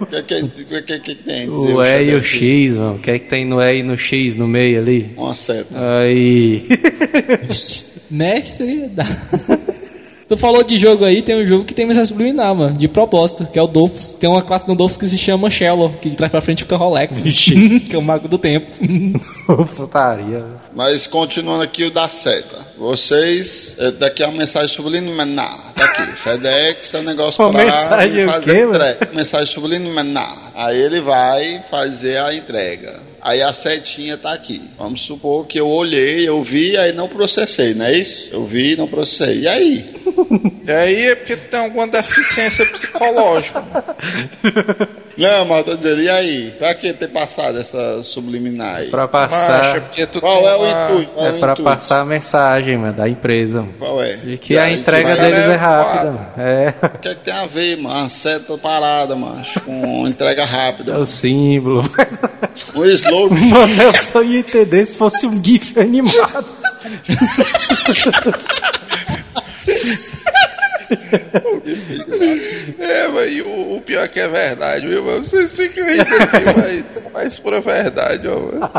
O que, que, que, tem? dizer O E e o? X, mano. O que é que tem no E e no X no meio ali? Uma seta. Aí. Mestre da... Tu falou de jogo aí, tem um jogo que tem mensagem subliminar, mano, de propósito, que é o Dolphus. Tem uma classe no Dolphus que se chama Shallow, que de trás pra frente fica Rolex, Vixe. que é o mago do tempo. Putaria. Mas continuando aqui o da seta. Vocês, eh, daqui é uma mensagem subliminar. Tá aqui. FedEx é um negócio Uma pra mensagem o fazer quê, mano? entrega. Mensagem subliminar. Aí ele vai fazer a entrega. Aí a setinha tá aqui. Vamos supor que eu olhei, eu vi, aí não processei, não é isso? Eu vi, não processei. E aí? E aí é porque tem alguma deficiência psicológica. Não, mas eu tô dizendo, e aí? Pra que ter passado essa subliminar aí? Pra é passar. porque tu Qual é o intuito? Qual É o pra intuito? passar a mensagem, mano, da empresa. mano. Qual é? De que a aí, entrega deles é é rápida, mano. É. O que é que tem a ver, mano? Uma seta parada, macho, com entrega rápida. É o símbolo. Um slogan. Mano, eu só ia entender se fosse um GIF animado. É, mas e o, o pior que é verdade, viu? Mas vocês ficam rindo assim, mas, mas pura verdade, ó. mano.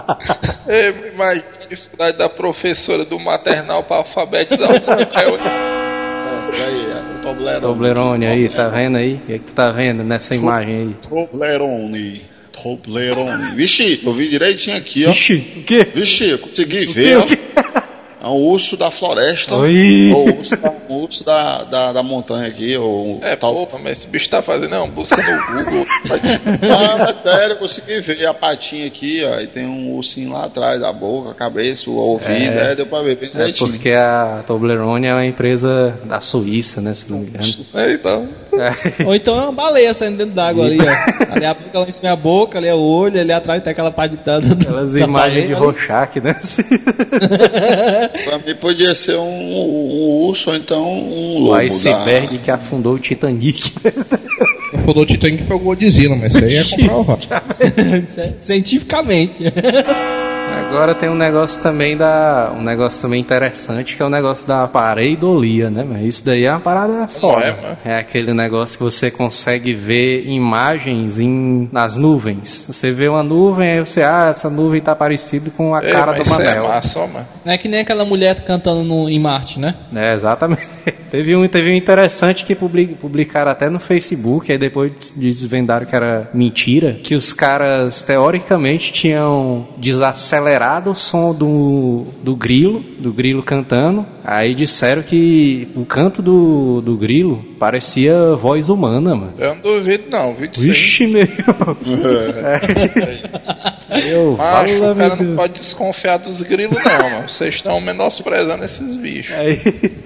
É, imagina a dificuldade da professora do maternal pra alfabetizar o papel. É, aí, é, o Toblerone. Toblerone aí, tá vendo aí? O que, é que tu tá vendo nessa imagem aí? Toblerone. Toblerone. Vixe, eu vi direitinho aqui, ó. Ixi, o quê? Vixe, eu consegui ver, ó. É um urso da floresta. Oi. Ou urso da, um urso da, da, da montanha aqui. Ou É, tal. pô, mas esse bicho tá fazendo, não, busca no Google. Ah, mas sério, eu consegui ver a patinha aqui, ó. E tem um ursinho lá atrás, a boca, a cabeça, o ouvido. É, deu pra ver bem É direitinho. porque a Toblerone é uma empresa da Suíça, né? Se não me engano. É, então. É. Ou então é uma baleia saindo dentro d'água ali, ó. Ali a boca lá em cima é a boca, ali é o olho, ali atrás tem aquela parte da, da, Aquelas da imagens de baleia ali. Rorschach, né? Pra mim podia ser um, um urso ou então um O lobo. iceberg que afundou o Titanic. Falou o Titanic foi o Godzilla, mas isso aí é comprovado. Cientificamente. Agora tem um negócio também da. Um negócio também interessante que é o negócio da pareidolia, né? Mas isso daí é uma parada foda. é, mano? É aquele negócio que você consegue ver imagens em, nas nuvens. Você vê uma nuvem, aí você, ah, essa nuvem tá parecida com a Ei, cara mas do isso é Manel. massa, ó, mano. Não é que nem aquela mulher cantando no, em Marte, né? É, exatamente. teve, um, teve um interessante que publi- publicaram até no Facebook, aí depois desvendaram que era mentira, que os caras teoricamente tinham desacelerado o som do, do grilo, do grilo cantando, aí disseram que o canto do, do grilo parecia voz humana, mano. Eu não duvido, não, viu. Vixe, meu. Eu, Macho, fala, o cara meu não pode desconfiar dos grilos, não, mano. Vocês estão menosprezando esses bichos. Aí,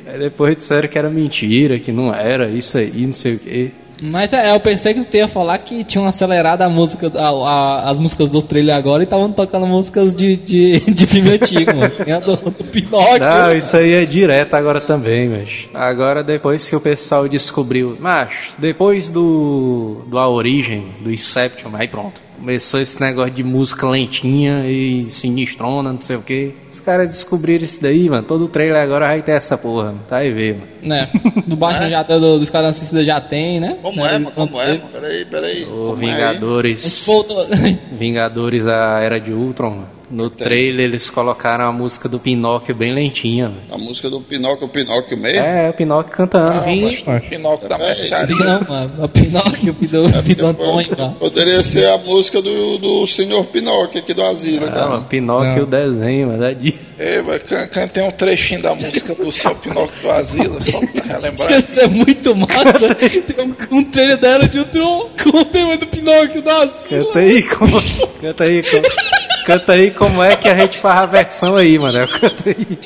aí depois disseram que era mentira, que não era, isso aí, não sei o quê. Mas é, eu pensei que tu ia falar que tinham acelerado a música, a- a- as músicas do trailer agora e estavam tocando músicas de, de, de filme antigo, mano. Do, do Pinóquio. Não, isso aí é direto agora também, mas agora depois que o pessoal descobriu, mas depois do do A Origem, do Inception, aí pronto. Começou esse negócio de música lentinha e sinistrona, não sei o que. Os caras descobriram isso daí, mano. Todo trailer agora vai ter essa porra, mano. Tá aí ver, mano. Né? Do Batman já tem, do, do Esquadrão Suicida já tem, né? Como Né, é, mano? Como é, mano? Peraí, peraí. Como é Vingadores. voltou. Vingadores a Era de Ultron, mano. No trailer eles colocaram a música do Pinóquio bem lentinha. A música do Pinóquio, o Pinóquio mesmo? É, o Pinóquio cantando. Ah, O bastante. Pinóquio da É, mercearia. Não, mano. O Pinóquio, o do, o do Antônio, cara. Poderia ser a música do, do senhor Pinóquio aqui do asilo, Ah, cara. Pinóquio o desenho, mano. É disso. Ei, mas can- cantei um trechinho da música do seu Pinóquio do Asilo, só pra relembrar. Isso é muito massa. Tem um, um trailer da Era de Ultron com o tema do Pinóquio da Asila. Canta aí como. Canta aí como. Canta aí como é que a gente faz a versão aí, mano. Canta aí.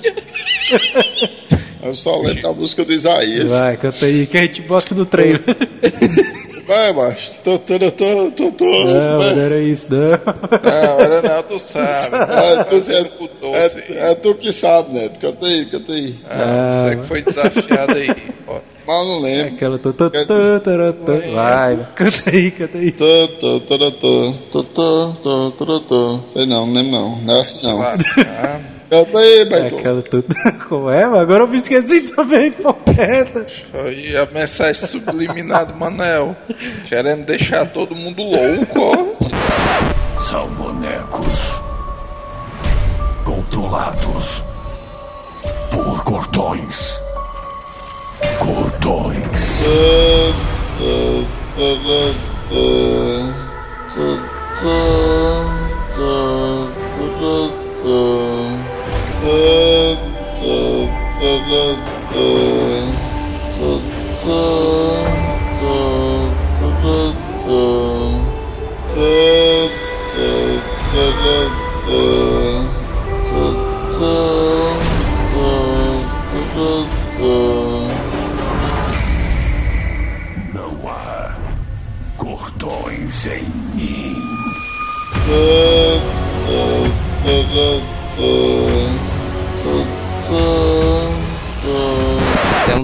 Eu só lembro da música do Isaías. Vai, canta aí que a gente bota no trailer. Vai, macho. Tô, tô, tô, tô, tô, tô. Não, Vai. não era isso, não. Não, era não, tu sabe. É, tu, é, é, é tu que sabe, Neto. Canta aí, canta aí. Ah, você que foi desafiado aí. ó. Mas eu não lembro. Aquela. Tô, tô, tô, tô, tô, tô. Vai, canta aí, canta aí. Tô, tô, tô, tô, tô, tô, tô, tô, tô, tô. Sei não, não lembro não. Não é assim não. Ah, Canta aí, Beto. Aquela. Tô, como é? Agora eu me esqueci também, pô. Essa. Aí a mensagem subliminar do Manel. Querendo deixar todo mundo louco, ó. São bonecos controlados por cordões. Cortoix.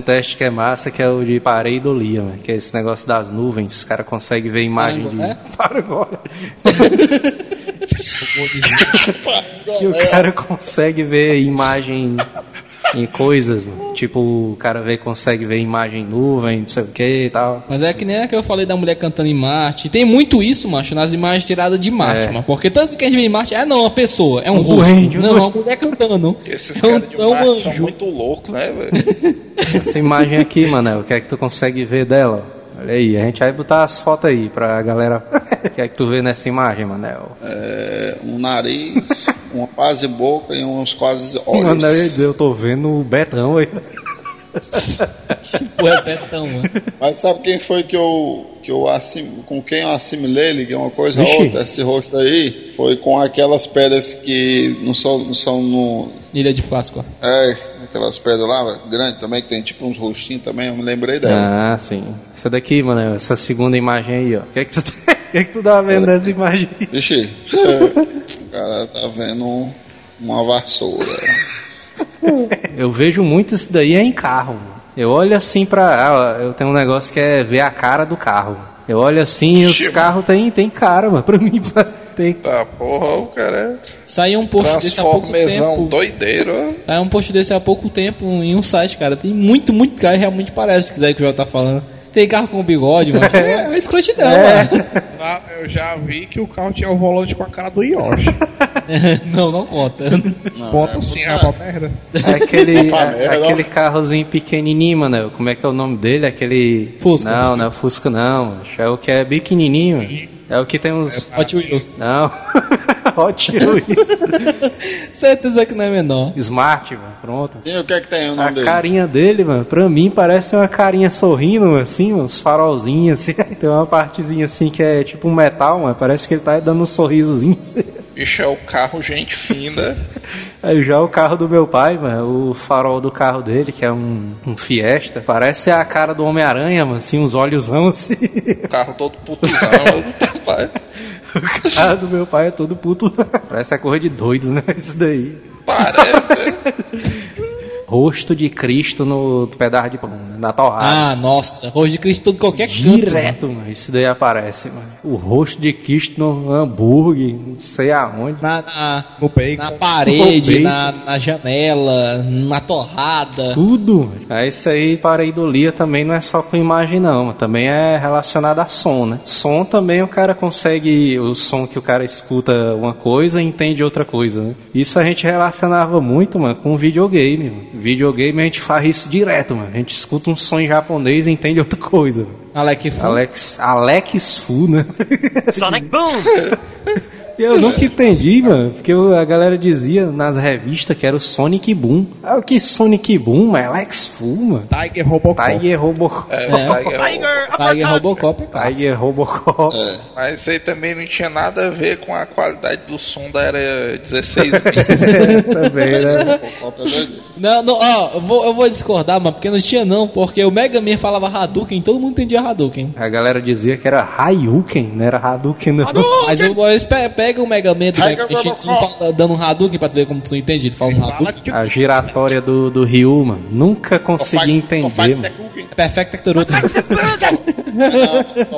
Teste que é massa, que é o de pareidolia, mano. Que é esse negócio das nuvens. O cara consegue ver imagem de. É? Para agora. que o cara consegue ver imagem em coisas, mano. Tipo, o cara vê, consegue ver imagem em nuvem, não sei o que e tal. Mas é que nem a que eu falei da mulher cantando em Marte. Tem muito isso, macho, nas imagens tiradas de Marte, É. mano. Porque tanto que a gente vê em Marte, é não, uma pessoa, é um Um rosto. duende, um não, é uma mulher cantando. Esses É um, caras de é um Marte são anjo. muito loucos, né, velho? Essa imagem aqui, Manel, o que é que tu consegue ver dela? Olha aí, a gente vai botar as fotos aí pra galera. O que é que tu vê nessa imagem, Manel? É, um nariz, uma quase boca e uns quase olhos. Manel, eu tô vendo o Betão aí. Pô, é betão, mano. Mas sabe quem foi que eu, que eu assim, com quem eu assimilei, liguei uma coisa a outra, esse rosto aí? Foi com aquelas pedras que não são, não são no. Ilha de Páscoa. É, aquelas pedras lá, grandes também, que tem tipo uns rostinhos também, eu me lembrei delas. Ah, sim. Essa daqui, Manel, essa segunda imagem aí, ó. O que é que tu, o que é que tu tá vendo nessa imagem? Vixe, é, o cara tá vendo um- uma vassoura. Eu vejo muito isso daí é em carro. mano. Eu olho assim pra. ah, Eu tenho um negócio que é ver a cara do carro. Eu olho assim e os carros tem, tem cara, mano. Pra mim, tem. Tá, porra, o cara Saiu um post desse há pouco tempo. doideiro. Saiu um post desse há pouco tempo em um site, cara. Tem muito, muito carro e realmente parece, se quiser que o João tá falando. Tem carro com bigode, mano. É, é escrotidão, É. mano. Lá eu já vi que o carro tinha o volante com a cara do Yoshi. Não, não conta. Ponto sim, é pra merda. É aquele, é- merda, aquele carrozinho pequenininho, mano. Como é que é o nome dele? Aquele. Fusca. Não, não é o Fusca, não. É o que é pequenininho. É o que tem uns. Hot Wheels. Não. Hot Wheels. Certeza que não é menor. Smart, mano. Pronto. Sim, o que é que tem o nome A dele? carinha dele, mano, pra mim parece uma carinha sorrindo, assim, uns farolzinhos, assim. Tem uma partezinha assim que é tipo um metal, mano. Parece que ele tá dando um sorrisozinho. assim. Bicho é o carro gente fina. Já o carro do meu pai, mano, o farol do carro dele, que é um, um Fiesta, parece a cara do Homem-Aranha, mano, assim, uns olhosão assim. O carro todo putuzão. rapaz. O carro do meu pai é todo puto. Parece a cor de doido, né? Isso daí. Parece. Rosto de Cristo no pedaço de pão, né? na torrada. Ah, nossa, rosto de Cristo todo qualquer canto. mano. Direto, mano. Isso daí aparece, mano. O rosto de Cristo no hambúrguer, não sei aonde. Na, na, na parede, na, na janela, na torrada. Tudo. mano. É isso aí, pareidolia também não é só com imagem, não. mano. Também é relacionado a som, né? Som também o cara consegue, o som que o cara escuta uma coisa e entende outra coisa, né? Isso a gente relacionava muito, mano, com videogame. Mano. Videogame a gente faz isso direto, mano. A gente escuta um som em japonês e entende outra coisa. Alec Fu. Alex, Alex Fu, né? Sonic Boom! Eu nunca entendi, mano, porque a galera dizia nas revistas que era o Sonic Boom. Ah, o que Sonic Boom? Mas Alex Fu, mano. Tiger Robocop. Tiger Robocop. É, É. Tiger Tiger! Tiger Robocop é clássico. Tiger Robocop. É. Mas isso aí também não tinha nada a ver com a qualidade do som da era 16 Também, né? Robocop é doido. Não, não, ó, eu vou, eu vou discordar, mano, porque não tinha não, porque o Mega Man falava Hadouken, todo mundo entendia Hadouken. A galera dizia que era Hayuken, não era Hadouken, não. Mas eu, eu pe- pega o Mega Man do Mega Man X1 Robocop. fala- dando um Hadouken pra tu ver como tu entende, ele fala um Hadouken. A giratória do, do Ryu, mano. Nunca consegui entender, mano. Perfect Tectoruto.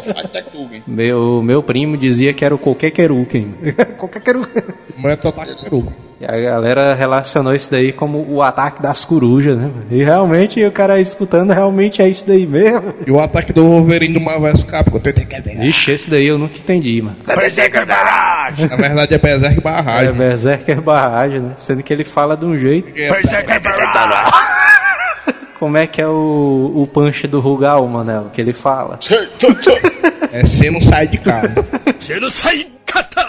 Fight Tectugen. Meu, meu primo dizia que era o Kokekeruken. Kokekeruken. Mas é total peru. E a galera relacionou isso daí como o ataque das corujas, né? mano? E realmente, o cara escutando, realmente é isso daí mesmo. E o ataque do Wolverine do Marvel vs Capcom. eu tentei entender. Ixi, esse daí eu nunca entendi, mano. Na verdade é Berserk É Barragem. Berserker barragem, né? Sendo que ele fala de um jeito. Como é que é o, o punch do Rugal, Manel? Que ele fala. É você não sai de casa.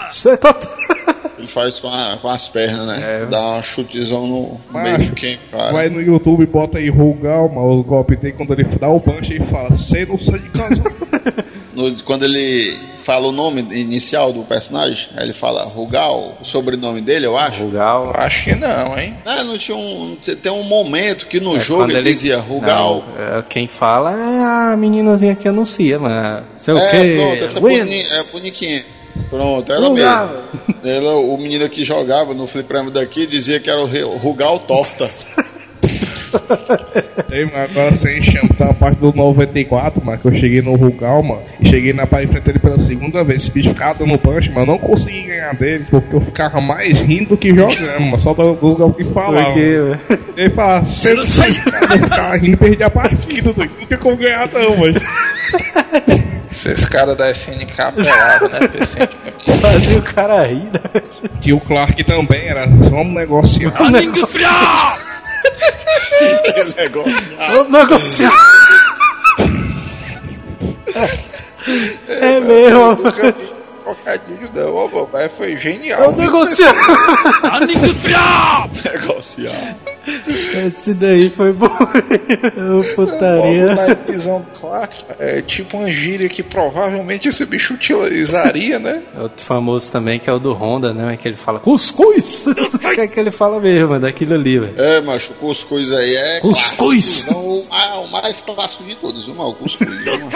Cê tá- Ele faz com, a- com as pernas, né? Dá uma chutezão no Macho, meio quem, cara. Vai no YouTube, bota aí Rugalma, os golpes dele, quando ele dá o punch e fala, você não sai de casa. No- quando ele fala o nome inicial do personagem, ele fala Rugal, o sobrenome dele, eu acho. Rugal. Acho que não, hein? Ah, não tinha um. Tem um momento que no É, jogo quando ele, dizia Rugal. Não, é, quem fala é a meninazinha que anuncia, mas. Sei o É, quê? pronto, essa boni- é bonitinha. Pronto, ela Rugal. mesmo. Ela, o menino que jogava no fliperama daqui dizia que era o Rugal Torta. Ei, mas agora sem enxantar a parte do 94, mano, que eu cheguei no Rugalma e cheguei na parte frente dele pela segunda vez. Esse bicho ficava dando punch, mas eu não consegui ganhar dele, porque eu ficava mais rindo do que jogando, mano, só do- dos golpes que falavam. Porque. Ele fala, você não sai de casa, eu ficava rindo e perdi a partida, doido. não tinha como ganhar não, mas... Esses caras da SNK apelavam, né? Fazia o cara rir, né? Que o Clark também era só um negócio. Vamos negociar! É mesmo! Vi esse trocadilho não, ó, mas foi genial. Vamos negociar! negociar. Esse daí foi bom. Logo putaria. na visão do Clark, é tipo uma gíria que provavelmente esse bicho utilizaria, né? Outro famoso também que é o do Honda, né? Que ele fala cuscuz! que é que ele fala mesmo, é daquilo ali, velho. É, macho, cuscuz aí é. Cuscuz. clássico. Não, o, mais clássico de todos, viu? O cuscuz.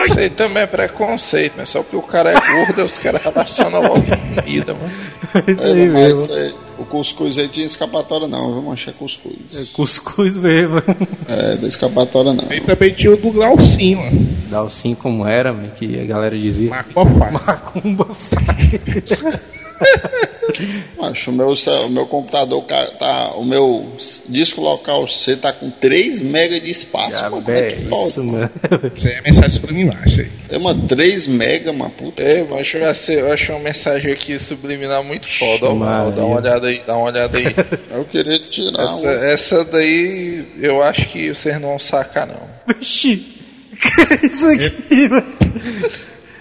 Isso aí também é preconceito, mas só porque o cara é gordo, os caras relacionam logo com comida, mano. É isso É, aí mas mesmo. é, o cuscuz aí tinha escapatória não, viu, mancha? É cuscuz. Cuscuz mesmo. É, da escapatória não. E também tinha o do Glaucinho, mano. Dá o sim como era, que a galera dizia. Macofá. Macumba Macho, o meu, o meu computador tá. O meu disco local C tá com 3 MB de espaço. Já, mano, como é é que isso, mano. Isso aí é mensagem subliminar, isso aí. É uma 3 MB, mano. Puta. É, eu achei, eu achei uma mensagem aqui subliminar muito foda, ó, mano. Dá uma olhada aí, dá uma olhada aí. Eu queria tirar Essa, um. essa daí eu acho que vocês não vão sacar, não. Vixe, que é isso aqui, mano?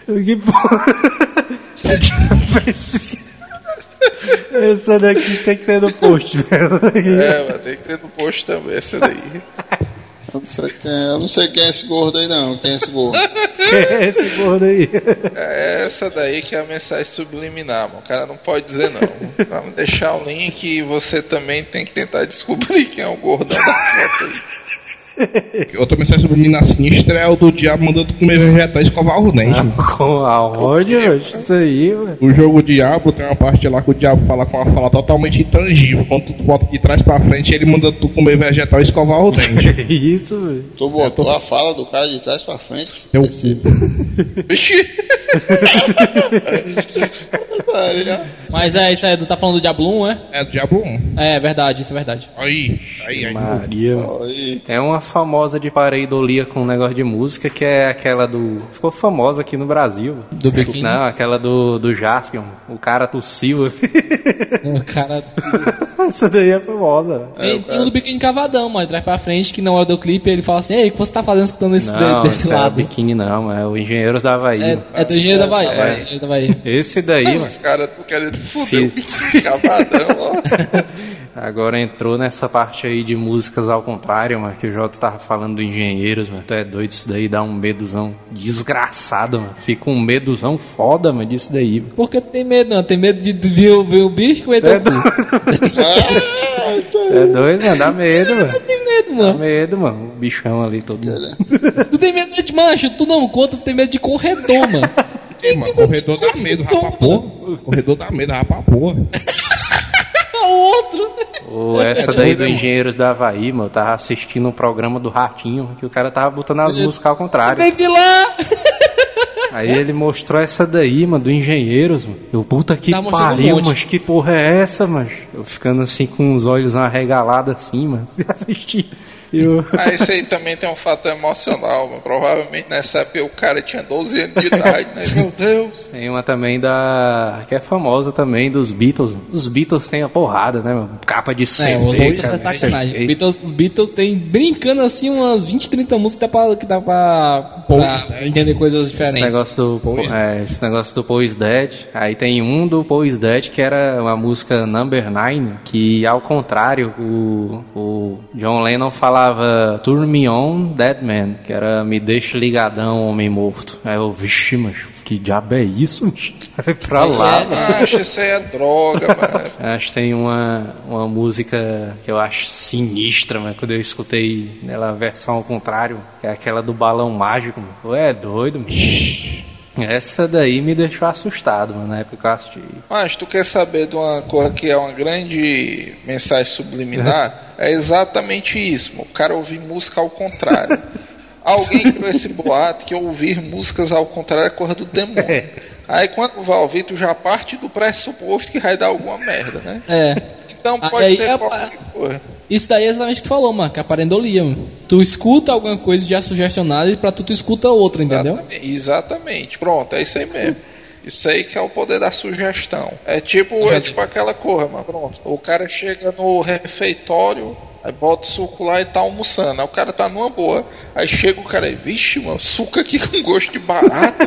Que porra? Essa daqui tem que ter no post, velho. É, mas tem que ter no post também, essa daí. Eu não sei quem é, eu não sei quem é esse gordo aí, não. Quem é esse gordo? Quem é esse gordo aí? É essa daí que é a mensagem subliminar, mano. O cara não pode dizer não. Vamos deixar o link e você também tem que tentar descobrir quem é o gordão da foto aí. Outra mensagem subliminar sinistra é o do diabo mandando tu comer vegetais e escovar o dente. mano. Com aonde? Isso aí, mano. O jogo Diabo tem uma parte lá que o diabo fala com uma fala totalmente intangível. Quando tu bota de trás pra frente, ele manda tu comer vegetal e escovar o dente. Que isso, velho? Tu botou a fala do cara de trás pra frente. Eu- Esse... Vixe! Mas é, isso aí, tu tá falando do Diablo 1, é? É do Diabo 1. É, verdade, isso é verdade. Aí, aí, aí. Maria. Aí, É uma famosa de pareidolia com um negócio de música que é aquela do. Ficou famosa aqui no Brasil. Do biquíni? Não, aquela do, do Jaspion. O cara tossiu. O cara. Essa daí é famosa. velho. Tem, tem um do biquíni cavadão, mas traz pra frente que na hora do clipe ele fala assim: Ei, o que você tá fazendo escutando esse Não, de- desse esse é lado? biquíni não, é o Engenheiros da Havaí. É, mano. é do engenheiro da Bahia. Bahia. É, do engenheiro da Bahia. Esse daí, mano. Os caras tão querendo foder o biquíni cavadão, ó. Agora entrou nessa parte aí de músicas ao contrário, mano, que o Jota tava falando do Engenheiros, mano. Tu é doido, isso daí dá um meduzão desgraçado, mano. Fica um meduzão foda, mano, disso daí. mano. Por que tem medo, não? Tem medo de de ver, o- ver o bicho que vai ter É doido, é doido, mano, dá medo, mano. Tem medo, Dá mano. medo, mano. O bichão ali todo. Tu tem medo de macho, tu não conta, tu tem medo de corredor, mano. Quem Mano, tem medo de corredor dá medo, corredor, rapa porra. Corredor dá medo, rapa porra. O outro. Ou essa daí do Engenheiros da Havaí, mano. Eu tava assistindo um programa do Ratinho, que o cara tava botando as músicas ao contrário. Lá. Aí ele mostrou essa daí, mano, do Engenheiros, mano. Eu, puta que Tá um pariu, monte. mas que porra é essa, mano? Eu ficando assim com os olhos arregalados assim, mano, assistir. Eu... Ah, esse aí também tem um fator emocional, mano. Provavelmente nessa época o cara tinha 12 anos de idade, né? Meu Deus. Tem uma também da. que é famosa também, dos Beatles. Os Beatles tem a porrada, né, mano? Capa de É, CD. os Beatles cara, é sacanagem. desse jeito. Beatles, Beatles tem brincando assim umas 20, 30 músicas que dá pra, que dá pra, pra né? entender coisas Esse diferentes. negócio, do, é, esse negócio do Paul is Dead. Aí tem um do Paul is Dead que era uma música Number Nine, que ao contrário, o, o John Lennon falava Turn Me On, Dead Man, que era Me Deixa Ligadão, Homem Morto. Aí eu, vixe, mas que diabo é isso? Vai pra lá, É, mano. Ah, acho que isso aí é droga, mano. Acho que tem uma, uma música que eu acho sinistra, mas quando eu escutei nela a versão ao contrário, que é aquela do balão mágico, mano. É doido, mano. Essa daí me deixou assustado, mano, na época que eu assisti. Mas tu quer saber de uma coisa que é uma grande mensagem subliminar? É exatamente isso, mano. o cara ouvir música ao contrário. Alguém criou esse boato que ouvir músicas ao contrário é coisa do demônio. Aí quando vai ouvir, tu já parte do pressuposto que vai dar alguma merda, né? É. Então Aí pode ser é qualquer coisa. Isso daí é exatamente o que tu falou, mano, que é parendolia, mano. Tu escuta alguma coisa já sugestionada e pra tu, tu escuta outra, entendeu? Exatamente, exatamente. Pronto, é isso aí mesmo. Isso aí que é o poder da sugestão. É tipo, é tipo aquela coisa, mano. Pronto. O cara chega no refeitório, aí bota o suco lá e tá almoçando. Aí o cara tá numa boa. Aí chega o cara e, vixe, mano, suco aqui com gosto de barato.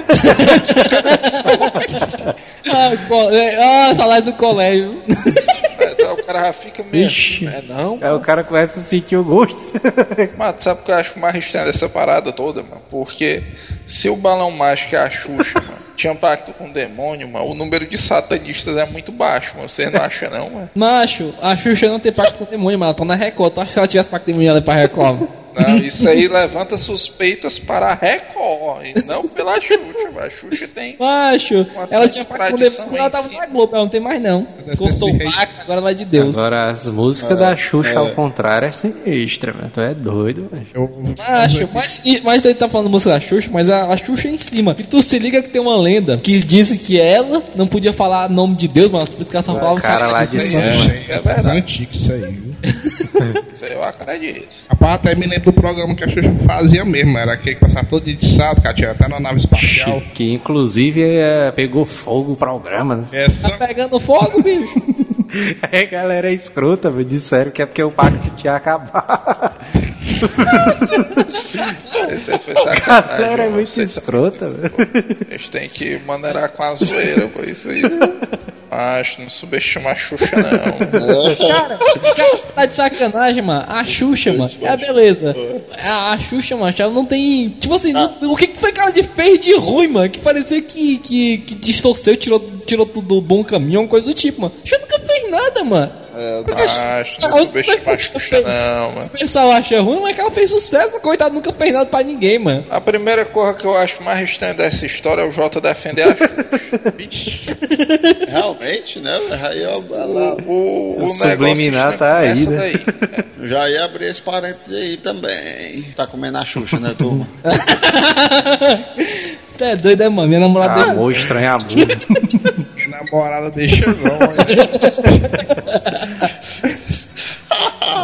Ah, co- é, ah, salário do colégio. Aí o cara já fica meio. Ixi. É não? Aí o cara começa a sentir o gosto. Mas sabe o que eu acho mais estranho dessa parada toda, mano? Porque se o balão mágico é a Xuxa, mano, tinha pacto com o demônio, mano, o número de satanistas é muito baixo, mano. Você não acha não, mano? Macho, a Xuxa não tem pacto com o demônio, mas ela tá na Record. Tu acha que se ela tivesse pacto com o demônio, ela ia pra Record? Não, isso aí levanta suspeitas para a Record, e não pela Xuxa, mas a Xuxa tem. Macho, ela tinha quando ela tava na Globo, ela não tem mais não. Cortou o pacto, agora ela é de Deus. Agora, as músicas da Xuxa ao contrário é sinistra, mano. Tu é doido, mano. Eu, Macho, mas, mas ele tá falando música da Xuxa, mas a, a Xuxa é em cima. E tu se liga que tem uma lenda que diz que ela não podia falar nome de Deus, mas por isso que ela só falava cara lá de cima. não. Isso é mais verdade, antigo isso aí, viu? isso aí eu acredito. A parte até me lembra do programa que a Xuxa fazia mesmo. Era aquele que passava todo dia de sábado, que até na nave espacial. Que inclusive é, pegou fogo o programa, né? Essa Tá pegando fogo, bicho. É, galera é escrota, velho. Disseram que é porque o pacto tinha acabado. Esse aí foi A sacanagem. galera é mano. muito Vocês- escrota, velho. Eles têm que maneirar com a zoeira, pô, isso aí. Acho, não subestima a Xuxa, não. Cara, cara, você tá de sacanagem, mano. A Xuxa, mano, é a beleza. A, a Xuxa, mano, ela não tem. Tipo assim, não- o que, que foi que ela de- fez de ruim, mano? Que parecia que, que, que distorceu, tirou, tirou tudo do bom caminho, uma coisa do tipo, mano. Xuxa nunca fez nada, mano. A Acho, não Xuxa não, O mano. pessoal acha ruim, mas que ela fez sucesso, coitado, nunca fez nada pra ninguém, mano. A primeira coisa que eu acho mais estranha dessa história é o Jota defender a Xuxa. Realmente, né? Já ia, ela- O, o, O subliminar tá aí, né? daí. já ia abrir esse parênteses aí também. Tá comendo a Xuxa, né, turma? Tu é doido, é, mano? Minha namorada dele. Amor, estranho amor. Minha namorada deixa não.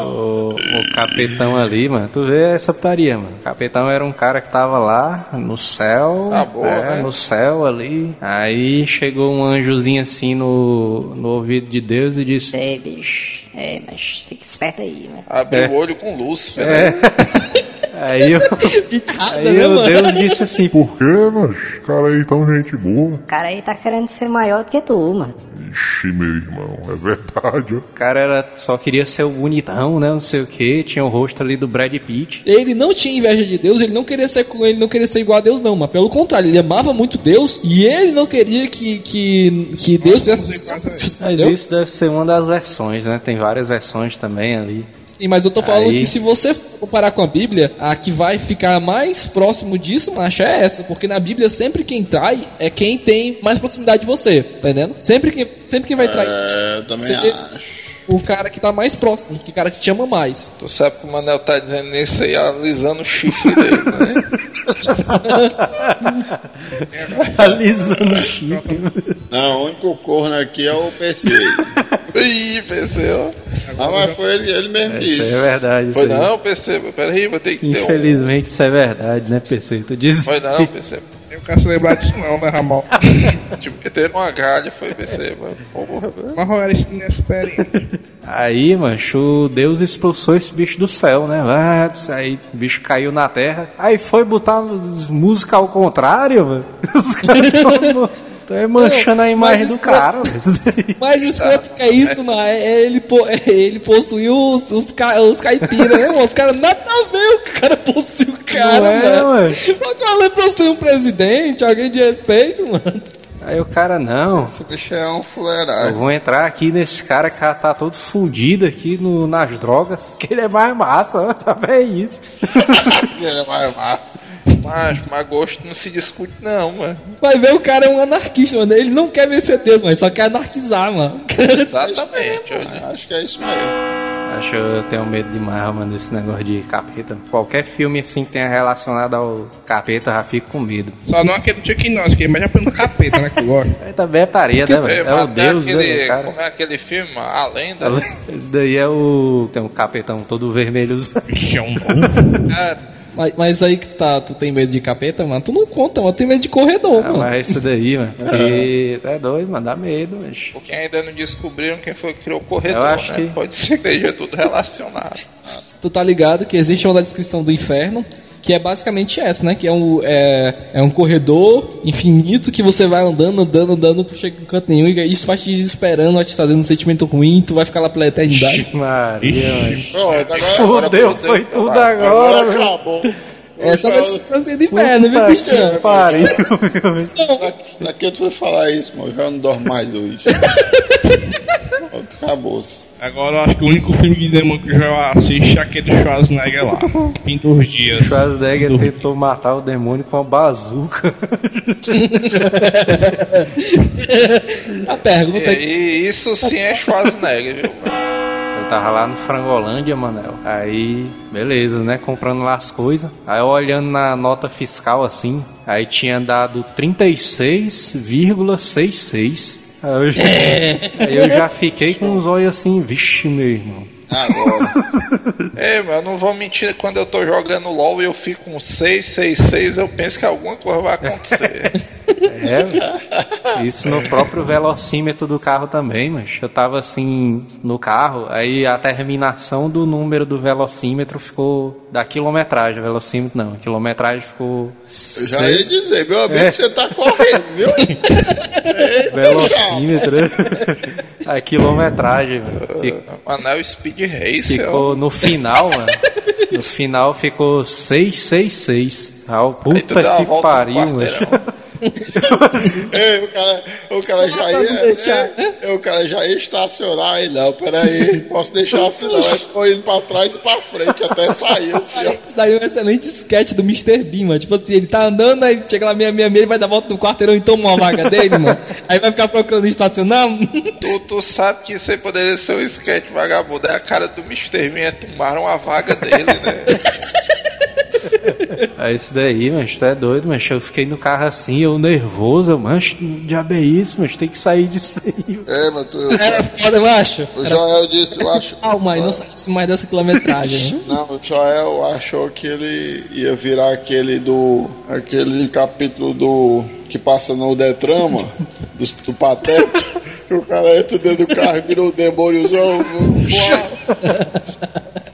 o, o capitão ali, mano, tu vê essa putaria, mano. O capitão era um cara que tava lá no céu. Tá boa, é, né? no céu ali. Aí chegou um anjozinho assim no, no ouvido de Deus e disse: Sei, bicho. É, mas fica esperto aí, né? Abriu É. o olho com Lúcifer, É. Aí, o- Nada, aí né, o mano? Deus disse assim: Por quê, mas cara aí tão gente boa. O cara aí tá querendo ser maior do que tu, mano. Ixi, meu irmão, é verdade. O cara era, só queria ser o bonitão, né? Não sei o que. Tinha o rosto ali do Brad Pitt. Ele não tinha inveja de Deus, ele não queria ser com ele não queria ser igual a Deus não, mas pelo contrário, ele amava muito Deus e ele não queria que que, que Deus pudesse Mas Entendeu? isso deve ser uma das versões, né? Tem várias versões também ali. Sim, mas eu tô falando Aí- que se você for comparar com a Bíblia, a que vai ficar mais próximo disso, macho, é essa, porque na Bíblia sempre quem trai é quem tem mais proximidade de você, tá entendendo? Sempre quem sempre quem vai trair É, eu também acho. o cara que tá mais próximo, que o cara que te ama mais. Tu sabe que o Manel tá dizendo isso aí, alisando o chifre dele, né? Alisando o chifre. Não, o único corno aqui é o PC. Ih, PC, ó. Ah, mas foi ele, ele mesmo Isso aí é verdade. Isso Foi aí. não, PC, peraí, vou ter que ter um... Infelizmente isso é verdade, né, PC? Tu diz. Foi não, PC. Quero se lembrar disso não, né, Ramon? Tipo, meteram uma galha, foi PC, mano. Porra, velho. Mas era inexperiente. Aí, mancho, Deus expulsou esse bicho do céu, né? Ah, aí o bicho caiu na terra. Aí foi botar música ao contrário, mano. Os caras tão, tão manchando a imagem do cara. Mas escroto que é isso, mano. É, é ele, é ele possuiu os, os, ca- os caipiras, né, mano? Os caras nada a ver, o cara possui o cara, Não é, mano. Mas qual é um presidente, alguém de respeito, mano? Aí o cara, não. Esse bicho é um Eu fuleiragem. vou entrar aqui nesse cara que tá todo fudido aqui no, nas drogas. Que ele é mais massa, tá bem isso. Ele é mais massa. Mas, mas gosto não se discute não, mano. Vai ver, o cara é um anarquista, mano. Ele não quer vencer Deus, mas só quer anarquizar, mano. Exatamente, olha. Acho que é isso mesmo. Acho que eu tenho medo demais, mano, desse negócio de capeta. Qualquer filme assim que tenha relacionado ao capeta, já fico com medo. Só não aquele do Chuck Norris, que é mais pelo capeta, né, que eu gosto. Aí também é taria, né, velho? É o Deus, aquele, né, cara? Como é aquele filme, mano? A Lenda? né? Esse daí é o. Tem um capetão todo vermelho. Bichão Cara, mas, mas aí que tá, tu tem medo de capeta, mano? Tu não conta, mano. Tem medo de corredor, Ah, mano. mas esse daí, mano. Que... Tu é doido, mano. Dá medo, mas. Porque ainda não descobriram quem foi que criou o corredor, Eu acho né? que- Pode ser que esteja tudo relacionado. Tu tá ligado que existe uma da descrição do inferno, que é basicamente essa, né? Que é um, é, é um corredor infinito que você vai andando, andando, andando, não chega em canto nenhum, e isso vai te desesperando, vai te trazendo um sentimento ruim, tu vai ficar lá pela eternidade. Maria, mano. Agora, Fudeu, foi tudo Agora agora, acabou. É a descrição do inferno, viu, Cristiano? que pariu? Pra, pra que tu foi falar isso, mano? Eu já não dormo mais hoje. Pronto, Acabou-se. Agora eu acho que o único filme de demônio que eu já assisto é aquele do Schwarzenegger lá. Fim dos dias. Schwarzenegger Do- tentou matar o demônio com uma bazuca. A pergunta é e isso sim é Schwarzenegger, viu? Eu tava lá no Frangolândia, Manel. Aí, beleza, né? Comprando lá as coisas. Aí eu olhando na nota fiscal assim, aí tinha dado 36,66. Aí eu já, aí eu já fiquei com os olhos assim, vixe, meu irmão. Agora. É, mas eu não vou mentir, quando eu tô jogando LOL e eu fico com 6, 6, 6, eu penso que alguma coisa vai acontecer. É, isso no próprio velocímetro do carro também, mas eu tava assim no carro, aí a terminação do número do velocímetro ficou da quilometragem, velocímetro não, a quilometragem ficou Eu já ia dizer, meu amigo, você tá correndo, viu? velocímetro, a quilometragem, mano. Fi- Mano, é Speed Racer. ficou no final, mano. No final ficou 666. Ah, puta que pariu, mano. Ei, o cara, o cara já ia. é, o cara já ia estacionar aí, não, peraí, posso deixar assim não. Aí foi indo pra trás e pra frente até sair assim, ó. Isso daí é um excelente sketch do Mr. Bean, mano. Tipo assim, ele tá andando, aí chega lá meia, meia, meia, ele vai dar volta no quarteirão e toma uma vaga dele, mano. Aí vai ficar procurando estacionar. Tu, tu sabe que isso aí poderia ser um sketch vagabundo. É a cara do Mr. Bean, é tomaram a vaga dele, né? É isso daí, mas tu é doido, mas eu fiquei no carro assim, eu nervoso, eu, mancho, diabo é isso, mas tem que sair disso aí. É, mas tu, Era foda, eu acho. o Joel disse, eu acho. Calma, e não saísse mais dessa quilometragem. né? Não, o Joel achou que ele ia virar aquele do. aquele capítulo do. que passa no Detran, mano, do, do Pateta. Que o cara entra dentro do carro e vira um demôniozão.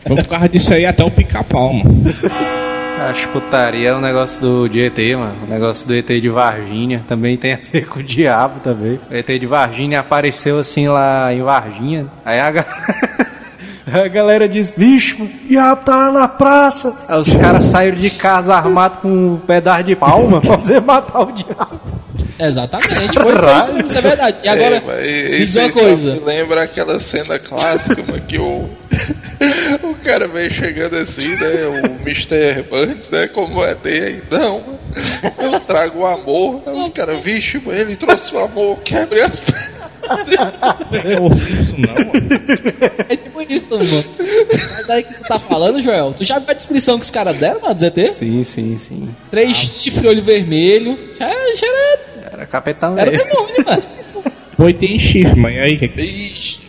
Foi por causa disso aí até o pica-pau, mano. Acho putaria é um negócio do de ET, mano. O negócio do ET de Varginha também tem a ver com o diabo também. O ET de Varginha apareceu assim lá em Varginha. Aí a galera. A galera diz, bicho, diabo tá lá na praça. Aí os caras saíram de casa armados com um pedaço de palma pra poder matar o diabo. Exatamente, foi foi isso, isso é verdade. E agora, É, me diz isso uma coisa. lembra aquela cena clássica, mano, que o, o cara vem chegando assim, né? O Mr. Burns, né? Como é ter aí? Não, mano, eu trago o amor. Os caras, vixe, mano, ele trouxe o amor, quebre as pernas. Eu fiz isso não, mano. É tipo isso, mano. Mas aí que tu tá falando, Joel, tu já viu a descrição que os caras deram, mano, do ZT? Sim, sim, sim. Três chifres, olho vermelho. Já, já era, Era capetão era mesmo. demônio, mano. Boi tem chifre, mas e aí? que que- Ixi,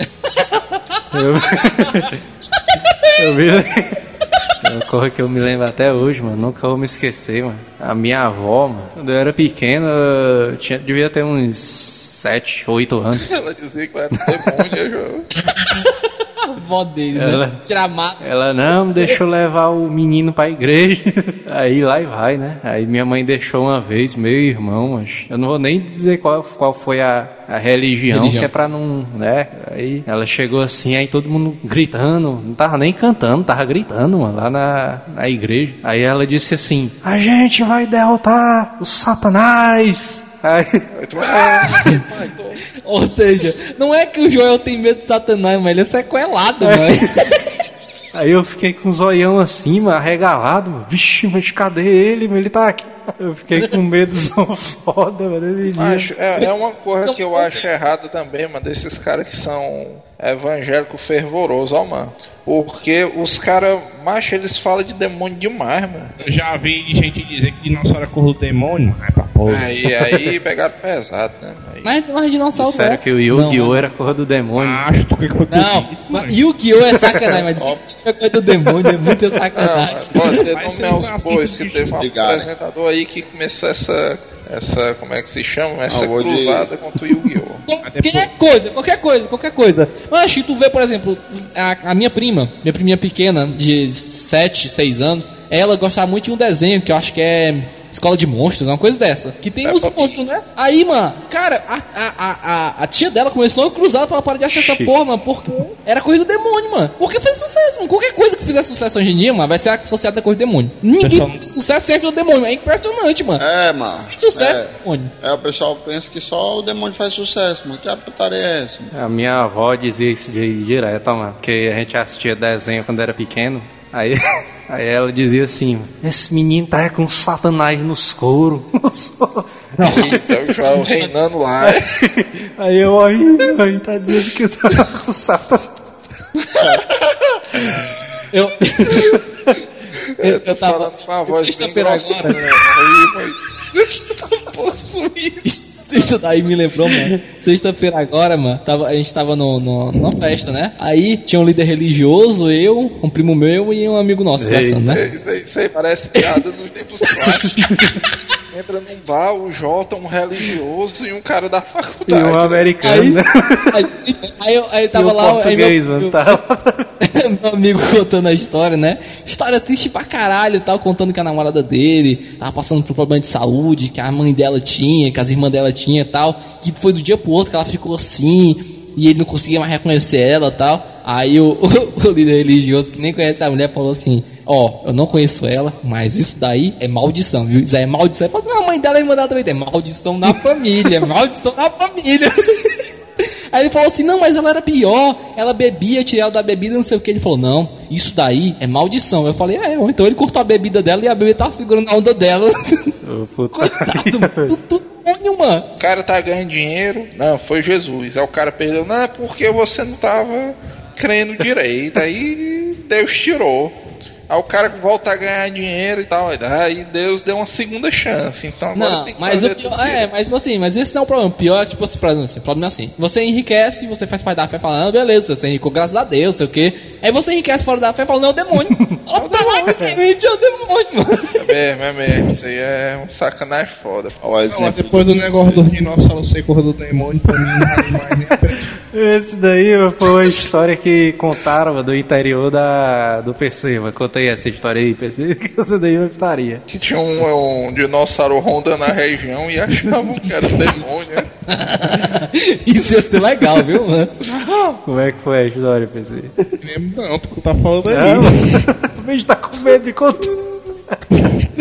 Eu, eu vi. É uma coisa que eu me lembro até hoje, mano. Nunca vou me esquecer, mano. A minha avó, mano. Quando eu era pequeno, eu tinha, devia ter uns 7, 8 anos. ela dizia que eu era demônio, João. A avó dele, Ela- né? Tirar mato. Ela, não, deixa eu levar o menino pra igreja. Aí lá e vai, né? Aí minha mãe deixou uma vez, meu irmão, mas eu não vou nem dizer qual, qual foi a, a religião, Religião. que é pra não, né? Aí ela chegou assim, aí todo mundo gritando, não tava nem cantando, tava gritando, mano, lá na, na igreja. Aí ela disse assim, a gente vai derrotar o satanás. Aí, Ou seja, não é que o Joel tem medo de Satanás, mas ele é sequelado, mano. aí eu fiquei com o zoião assim, mano, arregalado, mano. vixe, mas cadê ele? Ele tá aqui. Eu fiquei com medozão foda, mano. Acho, é, é uma coisa que eu acho errada também, mano, desses caras que são evangélicos fervorosos, ó, mano. Porque os caras, macho, eles falam de demônio demais, mano. Eu já vi gente dizer que dinossauro é cor do demônio, mano. É pra porra. Aí, aí pegaram pesado, né? Aí, Mas, mas dinossauro Sério não. que o Yu-Gi-Oh! Não, era cor do demônio. Acho que foi Não, mas. Yu-Gi-Oh! é sacanagem, mas dizer que é coisa do demônio é muita não, sacanagem. isso aí aos foi assim bois, que teve um apresentador aí que começou essa, essa, como é que se chama? Essa Ah, vou de- cruzada contra o Yu-Gi-Oh! Qualquer coisa, qualquer coisa, qualquer coisa. Mas acho que tu vê, por exemplo, a, a minha prima, minha priminha pequena, de 7, 6 anos, ela gostava muito de um desenho que eu acho que é Escola de Monstros, uma coisa dessa. Que tem os monstros, né? Aí, mano, cara, a, a, a, a, tia dela começou a cruzar pra ela parar de achar essa porra, mano, porque era coisa do demônio, mano. Porque fez sucesso, mano. Qualquer coisa que fizer sucesso hoje em dia, mano, vai ser associada a coisa do demônio. Ninguém Pessoal- faz sucesso sem ajuda do demônio. É impressionante, mano. É, mano. Fez sucesso É. do demônio. É, o pessoal pensa que só o demônio faz sucesso, mano. Que a putaria é essa? A minha avó dizia isso de direto, mano, porque a gente assistia desenho quando era pequeno. Aí, aí ela dizia assim: Esse menino tá com satanás nos couro. Isso, é o João reinando lá. aí eu aí, aí tá dizendo que tá com satanás. Eu. eu, eu tava. falando com a voz bem Sexta-feira agora. né? Aí, mas... possuído. Isso daí me lembrou, mano. Sexta-feira agora, mano, tava, a gente tava no, no, numa festa, né? Aí tinha um líder religioso, eu, um primo meu e um amigo nosso conversando, né? Isso aí, isso aí parece piada dos tempos clássicos. Entra num bar, o Jota, um religioso e um cara da E faculdade. um né? americano, Aí, aí, aí eu, aí eu E tava o lá, aí português, meu, mano, tava... meu amigo contando a história, né? História triste pra caralho e tal, contando que a namorada dele tava passando por problema de saúde, que a mãe dela tinha, que as irmãs dela tinha e tal, que foi do dia pro outro que ela ficou assim, e ele não conseguia mais reconhecer ela e tal. Aí o, o, líder religioso, que nem conhece a mulher, falou assim: Ó, eu não conheço ela, mas isso daí é maldição, viu? Isso aí é maldição. Ele falou assim: "Não, a mãe dela é irmã dela também. É maldição na família, maldição na família. Aí ele falou assim: não, mas ela era pior, ela bebia, tirava da bebida, não sei o que. Ele falou: não, isso daí é maldição. Eu falei: é, então ele cortou a bebida dela e a bebida tava segurando a onda dela. Puta Coitado, tudo demônio, mano. O cara tá ganhando dinheiro. Não, foi Jesus. Aí o cara perdeu. Não, é porque você não tava crendo direito. Aí Deus tirou. Aí o cara volta a ganhar dinheiro e tal. Aí Deus deu uma segunda chance. Então agora Não, tem que mas o fazer pior, tudo é, mas tipo assim, mas esse não é o problema. O pior é que, tipo assim, por exemplo, assim, o problema é assim: você enriquece, você faz parte da fé falando, ah, beleza, você enricou, graças a Deus, sei o quê. Aí você enriquece fora da fé falando, não, é o demônio. Automaticamente é o demônio, mano. É mesmo, é mesmo. Isso aí é um sacanagem foda. Olha o Não, depois do negócio dos dinossauros ser cor do demônio, pra mim não vale mais nem. Esse daí foi uma história que contaram mano, do interior da, do PC, mano. Contei essa história aí, PC, que essa daí é uma putaria. Que tinha um, um dinossauro rondando na região e achavam que era um demônio. Isso ia ser legal, viu, mano? Como é que foi a história, PC? Lembro não, tu tá falando aí. mano. o bicho tá com medo de contar.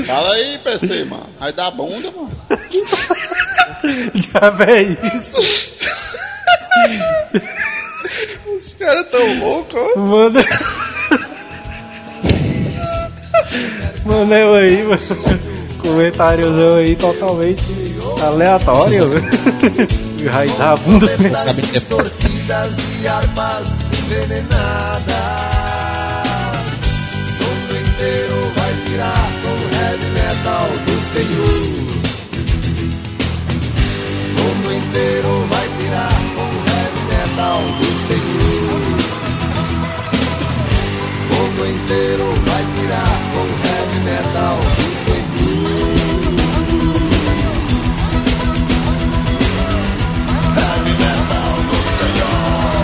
Fala aí, PC, mano. Aí dá bunda, mano. Já é isso. Os caras tão loucos, ó. Manda. Manda eu aí, mano. Comentáriozão aí totalmente aleatório, velho. Raiz da bunda torcidas e armas envenenadas. O mundo inteiro vai virar com o heavy metal do Senhor. O mundo inteiro vai virar com o heavy metal do Senhor. Mundo inteiro vai virar com heavy metal do Senhor. Heavy metal do Senhor.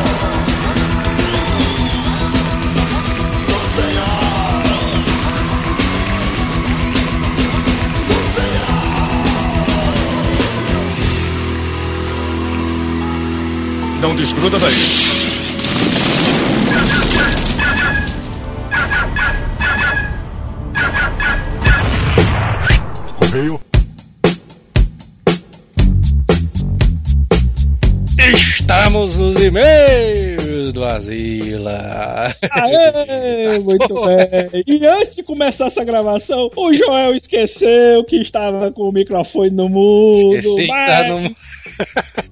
Do Senhor. Do Senhor. Não desgruda daí. Correio. Estamos nos e-mails do Asila. Aê, muito bem. E antes de começar essa gravação, o Joel esqueceu que estava com o microfone no mudo. Esqueci que mais, tá no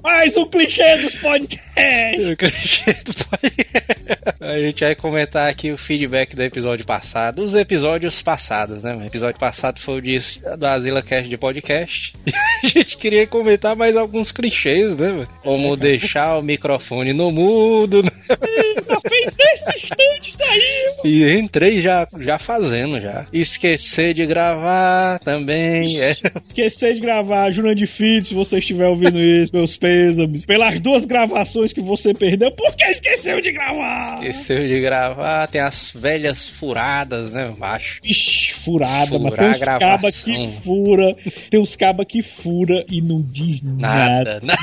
mais um clichê dos podcasts. o clichê do podcast. A gente vai comentar aqui o feedback do episódio passado, os episódios passados, né? O episódio passado foi o de, do Asila Cast de podcast. A gente queria comentar mais alguns clichês, né? Como deixar o microfone no mudo. né? Já fez nesse instante, saiu. E entrei já, já fazendo já. Esquecer de gravar também. É. Esquecer de gravar, Jurandir Filho, se você estiver ouvindo isso, meus pêsames. Pelas duas gravações que você perdeu, por que esqueceu de gravar? Esqueceu de gravar. Tem as velhas furadas, né? Embaixo. Ixi, furada, mas Furar tem a uns cabas que fura, tem uns cabas que fura e não diz nada. Nada. nada.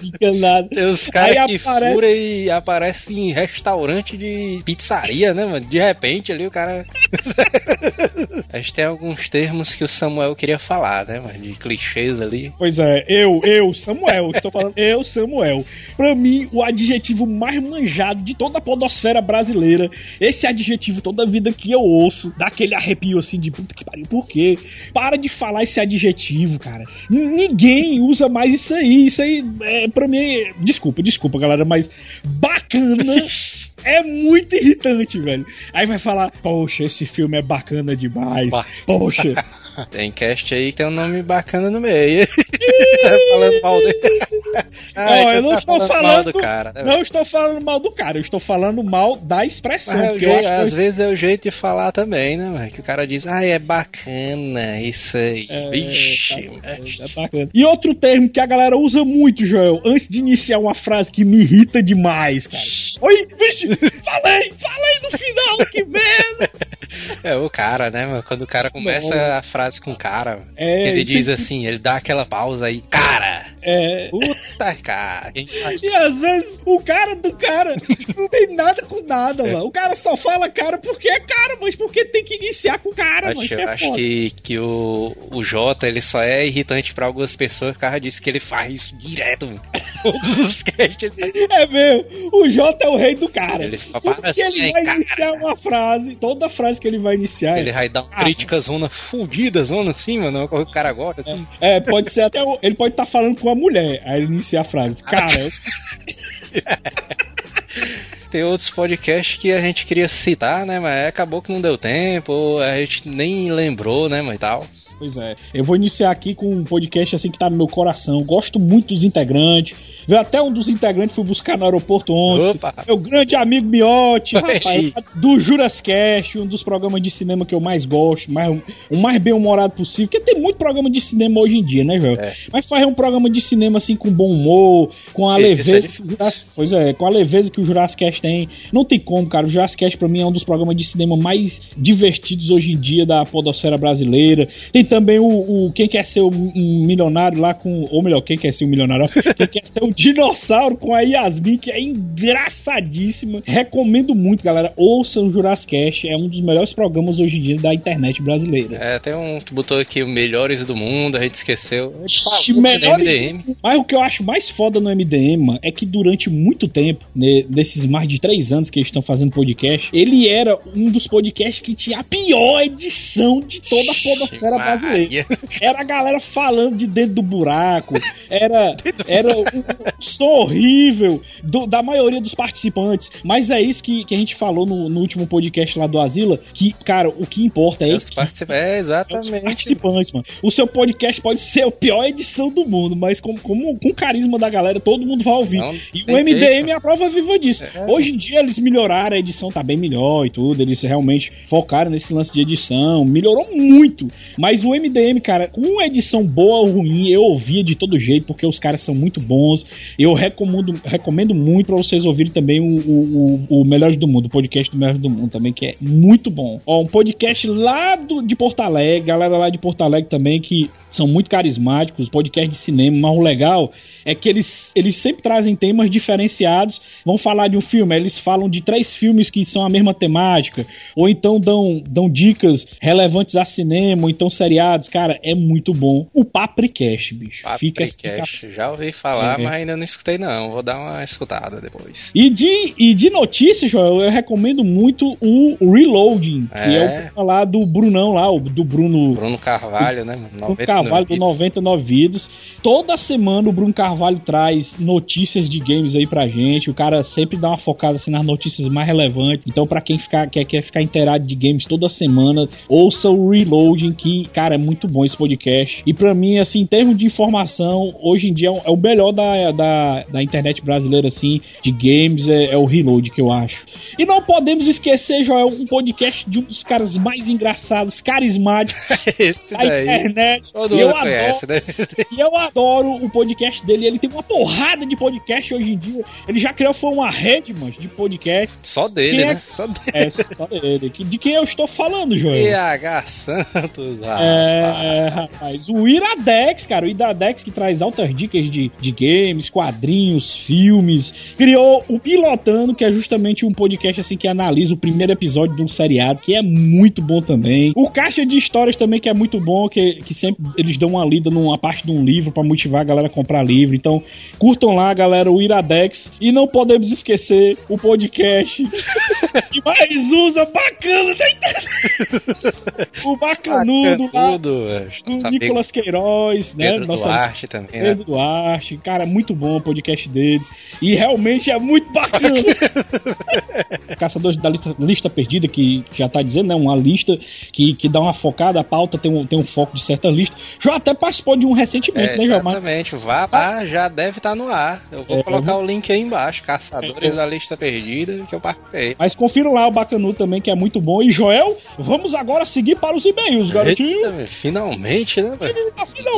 Fica nada. Tem os caras que aparece- fura e aparece em restaurante de pizzaria, né, mano? De repente ali o cara. a gente tem alguns termos que o Samuel queria falar, né, mano? De clichês ali. Pois é, eu, eu, Samuel, estou falando eu, Samuel. Pra mim, o adjetivo mais manjado de toda a podosfera brasileira, esse adjetivo toda vida que eu ouço, dá aquele arrepio assim de puta que pariu, por quê? Para de falar esse adjetivo, cara. Ninguém usa mais isso aí, isso aí, é, pra mim, desculpa, desculpa, galera, mas bacana é muito irritante, velho. Aí vai falar, poxa, esse filme é bacana demais, poxa... Tem cast aí que tem um nome bacana no meio. tá falando mal dele. Então eu não tá estou falando mal falando. do cara, né, não estou falando mal do cara, eu estou falando mal da expressão. Mas é eu acho que às vezes é o jeito de falar também, né, mano? Que o cara diz, ah, é bacana isso aí. Vixe, É bacana. E outro termo que a galera usa muito, Joel, antes de iniciar uma frase que me irrita demais, cara. Oi, vixe, falei, falei no final, que merda! É o cara, né, mano? Quando o cara começa Não. a frase com cara, É, que ele diz assim, ele dá aquela pausa aí, cara! É. Puta, cara! E às vezes o cara do cara não tem nada com nada, É. mano. O cara só fala cara porque é cara, mas porque tem que iniciar com cara, mano. Acho, é acho foda. que, que o, o Jota ele só é irritante pra algumas pessoas por causa disso que ele faz isso direto. mano. Todos os casts. É mesmo, o Jota é o rei do cara. Ele fala que assim, ele vai cara. iniciar uma frase, toda frase que ele vai iniciar. Ele vai dar uma crítica zona fudida, zona assim, mano. O cara gosta. assim. É, pode ser até. o- Ele pode estar falando com a mulher, aí ele inicia a frase. Cara, eu- Tem outros podcasts que a gente queria citar, né? Mas acabou que não deu tempo, a gente nem lembrou, né, mas tal. Pois é. Eu vou iniciar aqui com um podcast assim que tá no meu coração. Gosto muito dos integrantes. Veio até um dos integrantes, fui buscar no aeroporto ontem. Opa! Meu grande amigo Miotti, rapaz, do Jurascast, um dos programas de cinema que eu mais gosto, mais, o mais bem humorado possível. Porque tem muito programa de cinema hoje em dia, né, Joel? É. Mas fazer um programa de cinema assim com bom humor, com a Esse é leveza. difícil. que o Juras- pois é, com a leveza que o Jurassic tem. Não tem como, cara. O Jurassic pra mim é um dos programas de cinema mais divertidos hoje em dia da podosfera brasileira. Tem também o, o Quem Quer Ser um Milionário lá com. Ou melhor, Quem Quer Ser um Milionário? Quem Quer Ser um Dinossauro com a Yasmin, que é engraçadíssima. Recomendo muito, galera. Ouçam o Jurassic É um dos melhores programas hoje em dia da internet brasileira. É, tem um. Tu botou aqui o melhores do mundo, a gente esqueceu. Ixi, melhores MDM. Mas o que eu acho mais foda no MDM mano, é que durante muito tempo, né, desses mais de três anos que eles estão fazendo podcast, ele era um dos podcasts que tinha a pior edição de toda a podosfera brasileira. Era a galera falando de dentro do buraco, era, era o som horrível do- da maioria dos participantes. Mas é isso que, que a gente falou no, no último podcast lá do Asila, que, cara, o que importa é, Os que participa- É, os exatamente. participantes, mano. O seu podcast pode ser a pior edição do mundo, mas com, como- com o carisma da galera, todo mundo vai ouvir. Não, e o MDM jeito. é a prova viva disso. Hoje em dia eles melhoraram, a edição tá bem melhor e tudo, eles realmente focaram nesse lance de edição, melhorou muito. Mas o MDM, cara, com uma edição boa ou ruim, eu ouvia de todo jeito, porque os caras são muito bons. Eu recomendo, recomendo muito pra vocês ouvirem também o, o, o, o Melhores do Mundo, o podcast do Melhores do Mundo também, que é muito bom. Ó, um podcast lá do, de Porto Alegre, galera lá de Porto Alegre também, que são muito carismáticos, podcast de cinema, mas o legal é que eles, eles sempre trazem temas diferenciados. Vão falar de um filme, eles falam de três filmes que são a mesma temática, ou então dão, dão dicas relevantes a cinema, ou então seriados. Cara, é muito bom. O Papricast, bicho. Fica assim, Papricast. Já ouvi falar, É. mas ainda não escutei não. Vou dar uma escutada depois. E de, e de notícias, Joel, eu recomendo muito o Reloading, que é o É. programa lá do Brunão lá, o do Bruno Bruno Carvalho, né? Bruno Carvalho do 99 Vidas. Toda semana o Bruno Carvalho traz notícias de games aí pra gente. O cara sempre dá uma focada assim nas notícias mais relevantes. Então, pra quem ficar, quer, quer ficar inteirado de games toda semana, ouça o Reloading, que, cara, é muito bom esse podcast. E pra mim, assim, em termos de informação, hoje em dia é o- é o melhor da, da, da internet brasileira, assim, de games, é, é o Reload, que eu acho. E não podemos esquecer, Joel, um podcast de um dos caras mais engraçados, carismáticos Esse da daí. internet. Todo E eu mundo conhece, adoro, né? e eu adoro o podcast dele. Ele tem uma porrada de podcast hoje em dia. Ele já criou foi uma rede, mano, de podcast. Só dele, é- né? Só dele. É, só dele. De quem eu estou falando, Joel? PH Santos, rapaz. É, rapaz. O Iradex, cara, o Iradex que traz altas dicas de, de games, quadrinhos, filmes. Criou o Pilotando, que é justamente um podcast assim que analisa o primeiro episódio de um seriado, que é muito bom também. O Caixa de Histórias também, que é muito bom, que, que sempre eles dão uma lida numa parte de um livro pra motivar a galera a comprar livro. Então, curtam lá, galera, o Iradex. E não podemos esquecer o podcast que mais usa bacana da internet. o Bacanudo lá, Bacanudo, velho. do Nosso Nicolas Queiroz, né? Pedro Nossa- Duarte também, né? Pedro Duarte, cara, muito bom o podcast deles. E realmente é muito bacana. Caçadores da lista, lista perdida, que já tá dizendo, né? Uma lista que, que dá uma focada, a pauta tem um, tem um foco de certa lista. Já até participou de um recentemente, É, né, João? Exatamente, vá lá, já deve estar no ar. Eu vou É, colocar eu o link aí embaixo, Caçadores É, da Lista Perdida, que eu participei. Mas confiram lá o Bacanu também, que é muito bom. E Joel, vamos agora seguir para os e-mails, garotinho. Eita, finalmente, né, velho?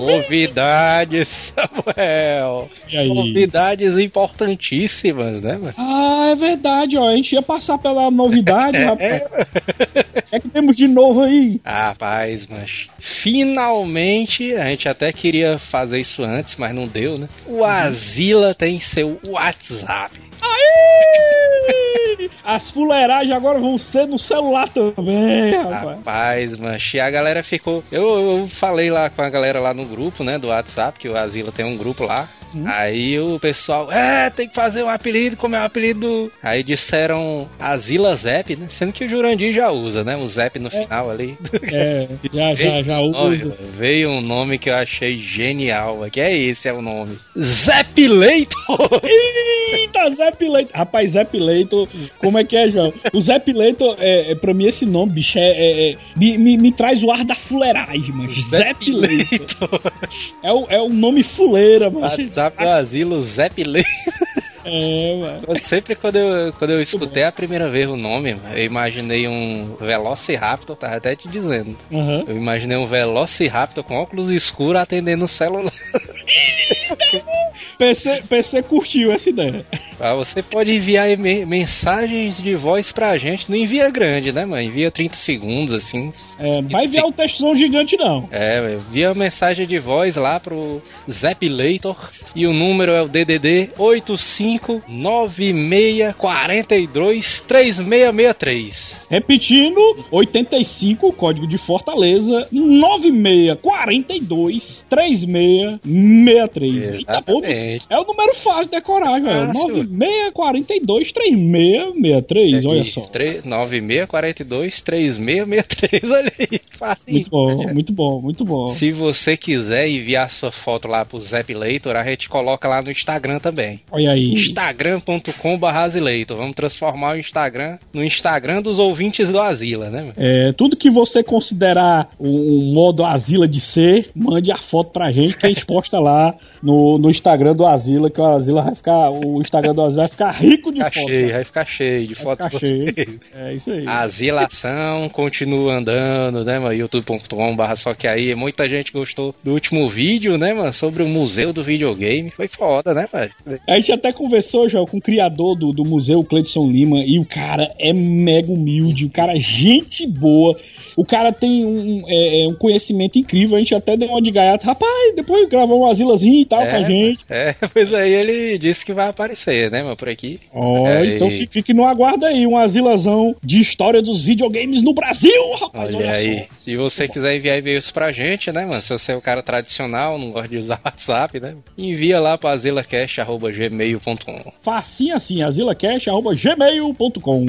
Novidades, Samuel. Novidades importantíssimas, né, velho? Ah, é verdade, ó. A gente ia passar pela novidade, rapaz. O que é que temos de novo aí? Ah, Rapaz, mas finalmente a gente até queria fazer isso antes, mas não deu, né? O Azila tem seu WhatsApp. Aí! As fuleiragens agora vão ser no celular também, rapaz. Rapaz, mas e a galera ficou. Eu, eu falei lá com a galera lá no grupo, né, do WhatsApp, que o Azila tem um grupo lá. Aí o pessoal, é, tem que fazer um apelido, como é o apelido. Aí disseram Azila Zep, né? Sendo que o Jurandir já usa, né? O Zep no final ali. É, já, já, já Nome, usa. veio um nome que eu achei genial. Que é esse, é o nome. Zep Leitor! Eita, Zé Pileito. Rapaz, Zé Pileito, como é que é, João? O Zé Pileito, é, é, pra mim, esse nome, bicho, é, é- é- me, me, me traz o ar da fuleiragem, mano. Zé Pileito. É o, é o nome fuleira, mano. WhatsApp do Asilo Zep Leitor. É, mano. Eu Sempre quando eu, quando eu escutei a primeira vez o nome, eu imaginei um Velociraptor, tava até te dizendo. Aham. Eu imaginei um Velociraptor com óculos escuros atendendo o celular. PC, PC curtiu essa ideia. Ah, Você pode enviar mensagens de voz pra gente. Não envia grande, né, mano? Envia 30 segundos, assim. É, não vai enviar um textozão gigante, não. É, envia mensagem de voz lá pro Zap Leitor. E o número é o DDD 8596423663. Repetindo, 85, código de Fortaleza, 9642 3663. Eita, pô, Exatamente. é o número fácil de decorar, velho. Fácil. 9642 3663, olha só. 9642 3663, olha aí, facinho. Muito bom, muito bom, muito bom. Se você quiser enviar sua foto lá pro Zap Leitor, a gente coloca lá no Instagram também. Olha aí. instagram.com.br. Vamos transformar o Instagram no Instagram dos ouvintes do Asila, né? É, tudo que você considerar um, um modo Asila de ser, mande a foto pra gente que a gente posta lá no, no Instagram do Asila, que o Asila vai ficar, o Instagram do Asila vai ficar rico de fotos. cheio, vai ficar cheio de fotos de cheio. É isso aí. Asilação continua andando, né, mano? youtube.com.br só que aí muita gente gostou do último vídeo, né, mano? Sobre o museu do videogame. Foi foda, né, pai? A gente até conversou já com o criador do, do museu, Cleidson Lima, e o cara é mega humilde, o cara é gente boa. O cara tem um, é, é, um conhecimento incrível, a gente até deu uma de gaiata. Rapaz, depois gravou um asilazinho e tal com a gente. É, pois aí ele disse que vai aparecer, né, mano, por aqui. Ó, É, então e- fique, no aguardo aí, um asilazão de história dos videogames no Brasil, rapaz. Olha Olha, aí, só. se você quiser enviar e-mails pra gente, né, mano? Se você é o cara tradicional, não gosta de usar WhatsApp, né? Envia lá pra azilacast.gmail.com. Facinho assim, asilacast.gmail.com.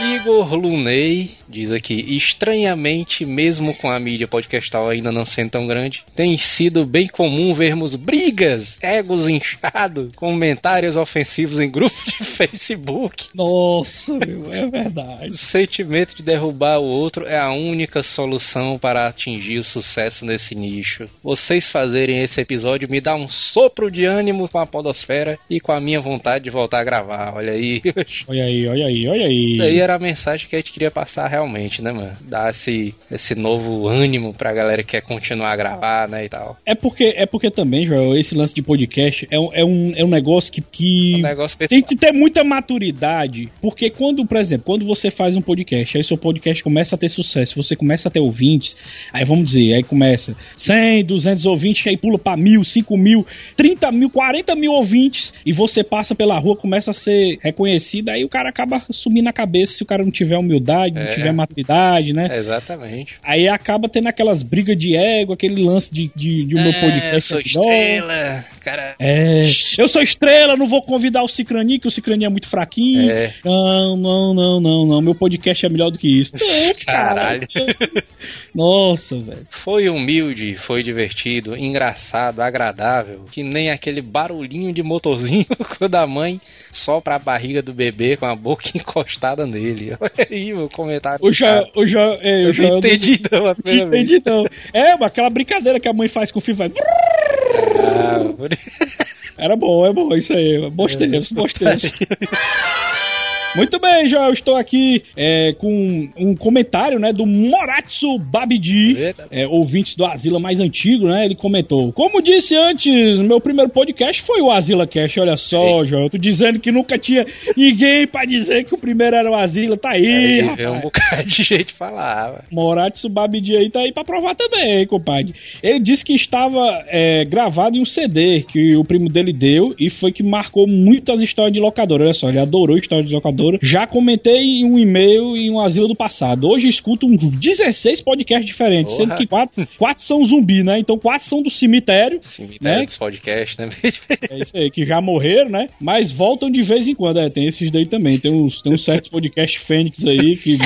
Igor Luney diz aqui: estranhamente, mesmo com a mídia podcastal ainda não sendo tão grande, tem sido bem comum vermos brigas, egos inchados, comentários ofensivos em grupos de Facebook. Nossa, meu, é verdade. O sentimento de derrubar o outro é a única solução para atingir o sucesso nesse nicho. Vocês fazerem esse episódio me dá um sopro de ânimo com a podosfera e com a minha vontade de voltar a gravar. Olha aí. Olha aí, olha aí, olha aí. Isso daí era a mensagem que a gente queria passar realmente, né, mano? Dar esse, esse novo ânimo pra galera que quer continuar a gravar, né, e tal. É porque, é porque também, Joel, esse lance de podcast é um, é um, é um negócio que, que Um negócio tem que ter muita maturidade. Porque quando, por exemplo, quando você faz um podcast, aí seu podcast começa a ter sucesso, você começa a ter ouvintes, aí vamos dizer, aí começa 100, 200 ouvintes, aí pula pra mil, 5 mil, 30 mil, 40 mil ouvintes, e você passa pela rua, começa a ser reconhecido, aí o cara acaba subindo na cabeça se o cara não tiver humildade, não É. tiver maturidade, né? Exatamente. Aí acaba tendo aquelas brigas de ego, aquele lance de, de, de o meu É, podcast. eu sou é estrela, cara. É, eu sou estrela, não vou convidar o Cicrani, que o Cicrani é muito fraquinho. É. Não, não, não, não, não. Meu podcast é melhor do que isso. Não, cara. Caralho. Nossa, velho. Foi humilde, foi divertido, engraçado, agradável, que nem aquele barulhinho de motorzinho quando a mãe sopra a barriga do bebê com a boca encostada nele. Olha aí o comentário. O Joel, o Joel, é, Eu o Joel não entendi não, Não entendi não. É, aquela brincadeira que a mãe faz com o filho vai. Ah, Era bom, é bom isso aí. Bons tempos, bons tempos. Muito bem, Joel, estou aqui é, com um comentário né, do Moratsu Babidi, é, ouvinte do Asila mais antigo, né? Ele comentou: Como disse antes, meu primeiro podcast foi o Asila Cast. Olha só, Joel, eu tô dizendo que nunca tinha ninguém pra dizer que o primeiro era o Asila. Tá aí, Aí rapaz. vê um bocado de gente falava. Moratsu Babidi aí tá aí pra provar também, compadre. Ele disse que estava é, gravado em um CD que o primo dele deu e foi que marcou muitas histórias de locadora. Olha só, ele adorou história de locadora. Já comentei em um e-mail em um asilo do passado. Hoje escuto uns 16 podcasts diferentes, Porra. sendo que quatro, quatro são zumbi, né? Então quatro são do cemitério. Cemitério Né? dos podcasts, né? É isso aí, que já morreram, né? Mas voltam de vez em quando. É, tem esses daí também. Tem uns, tem uns certos podcasts fênix aí que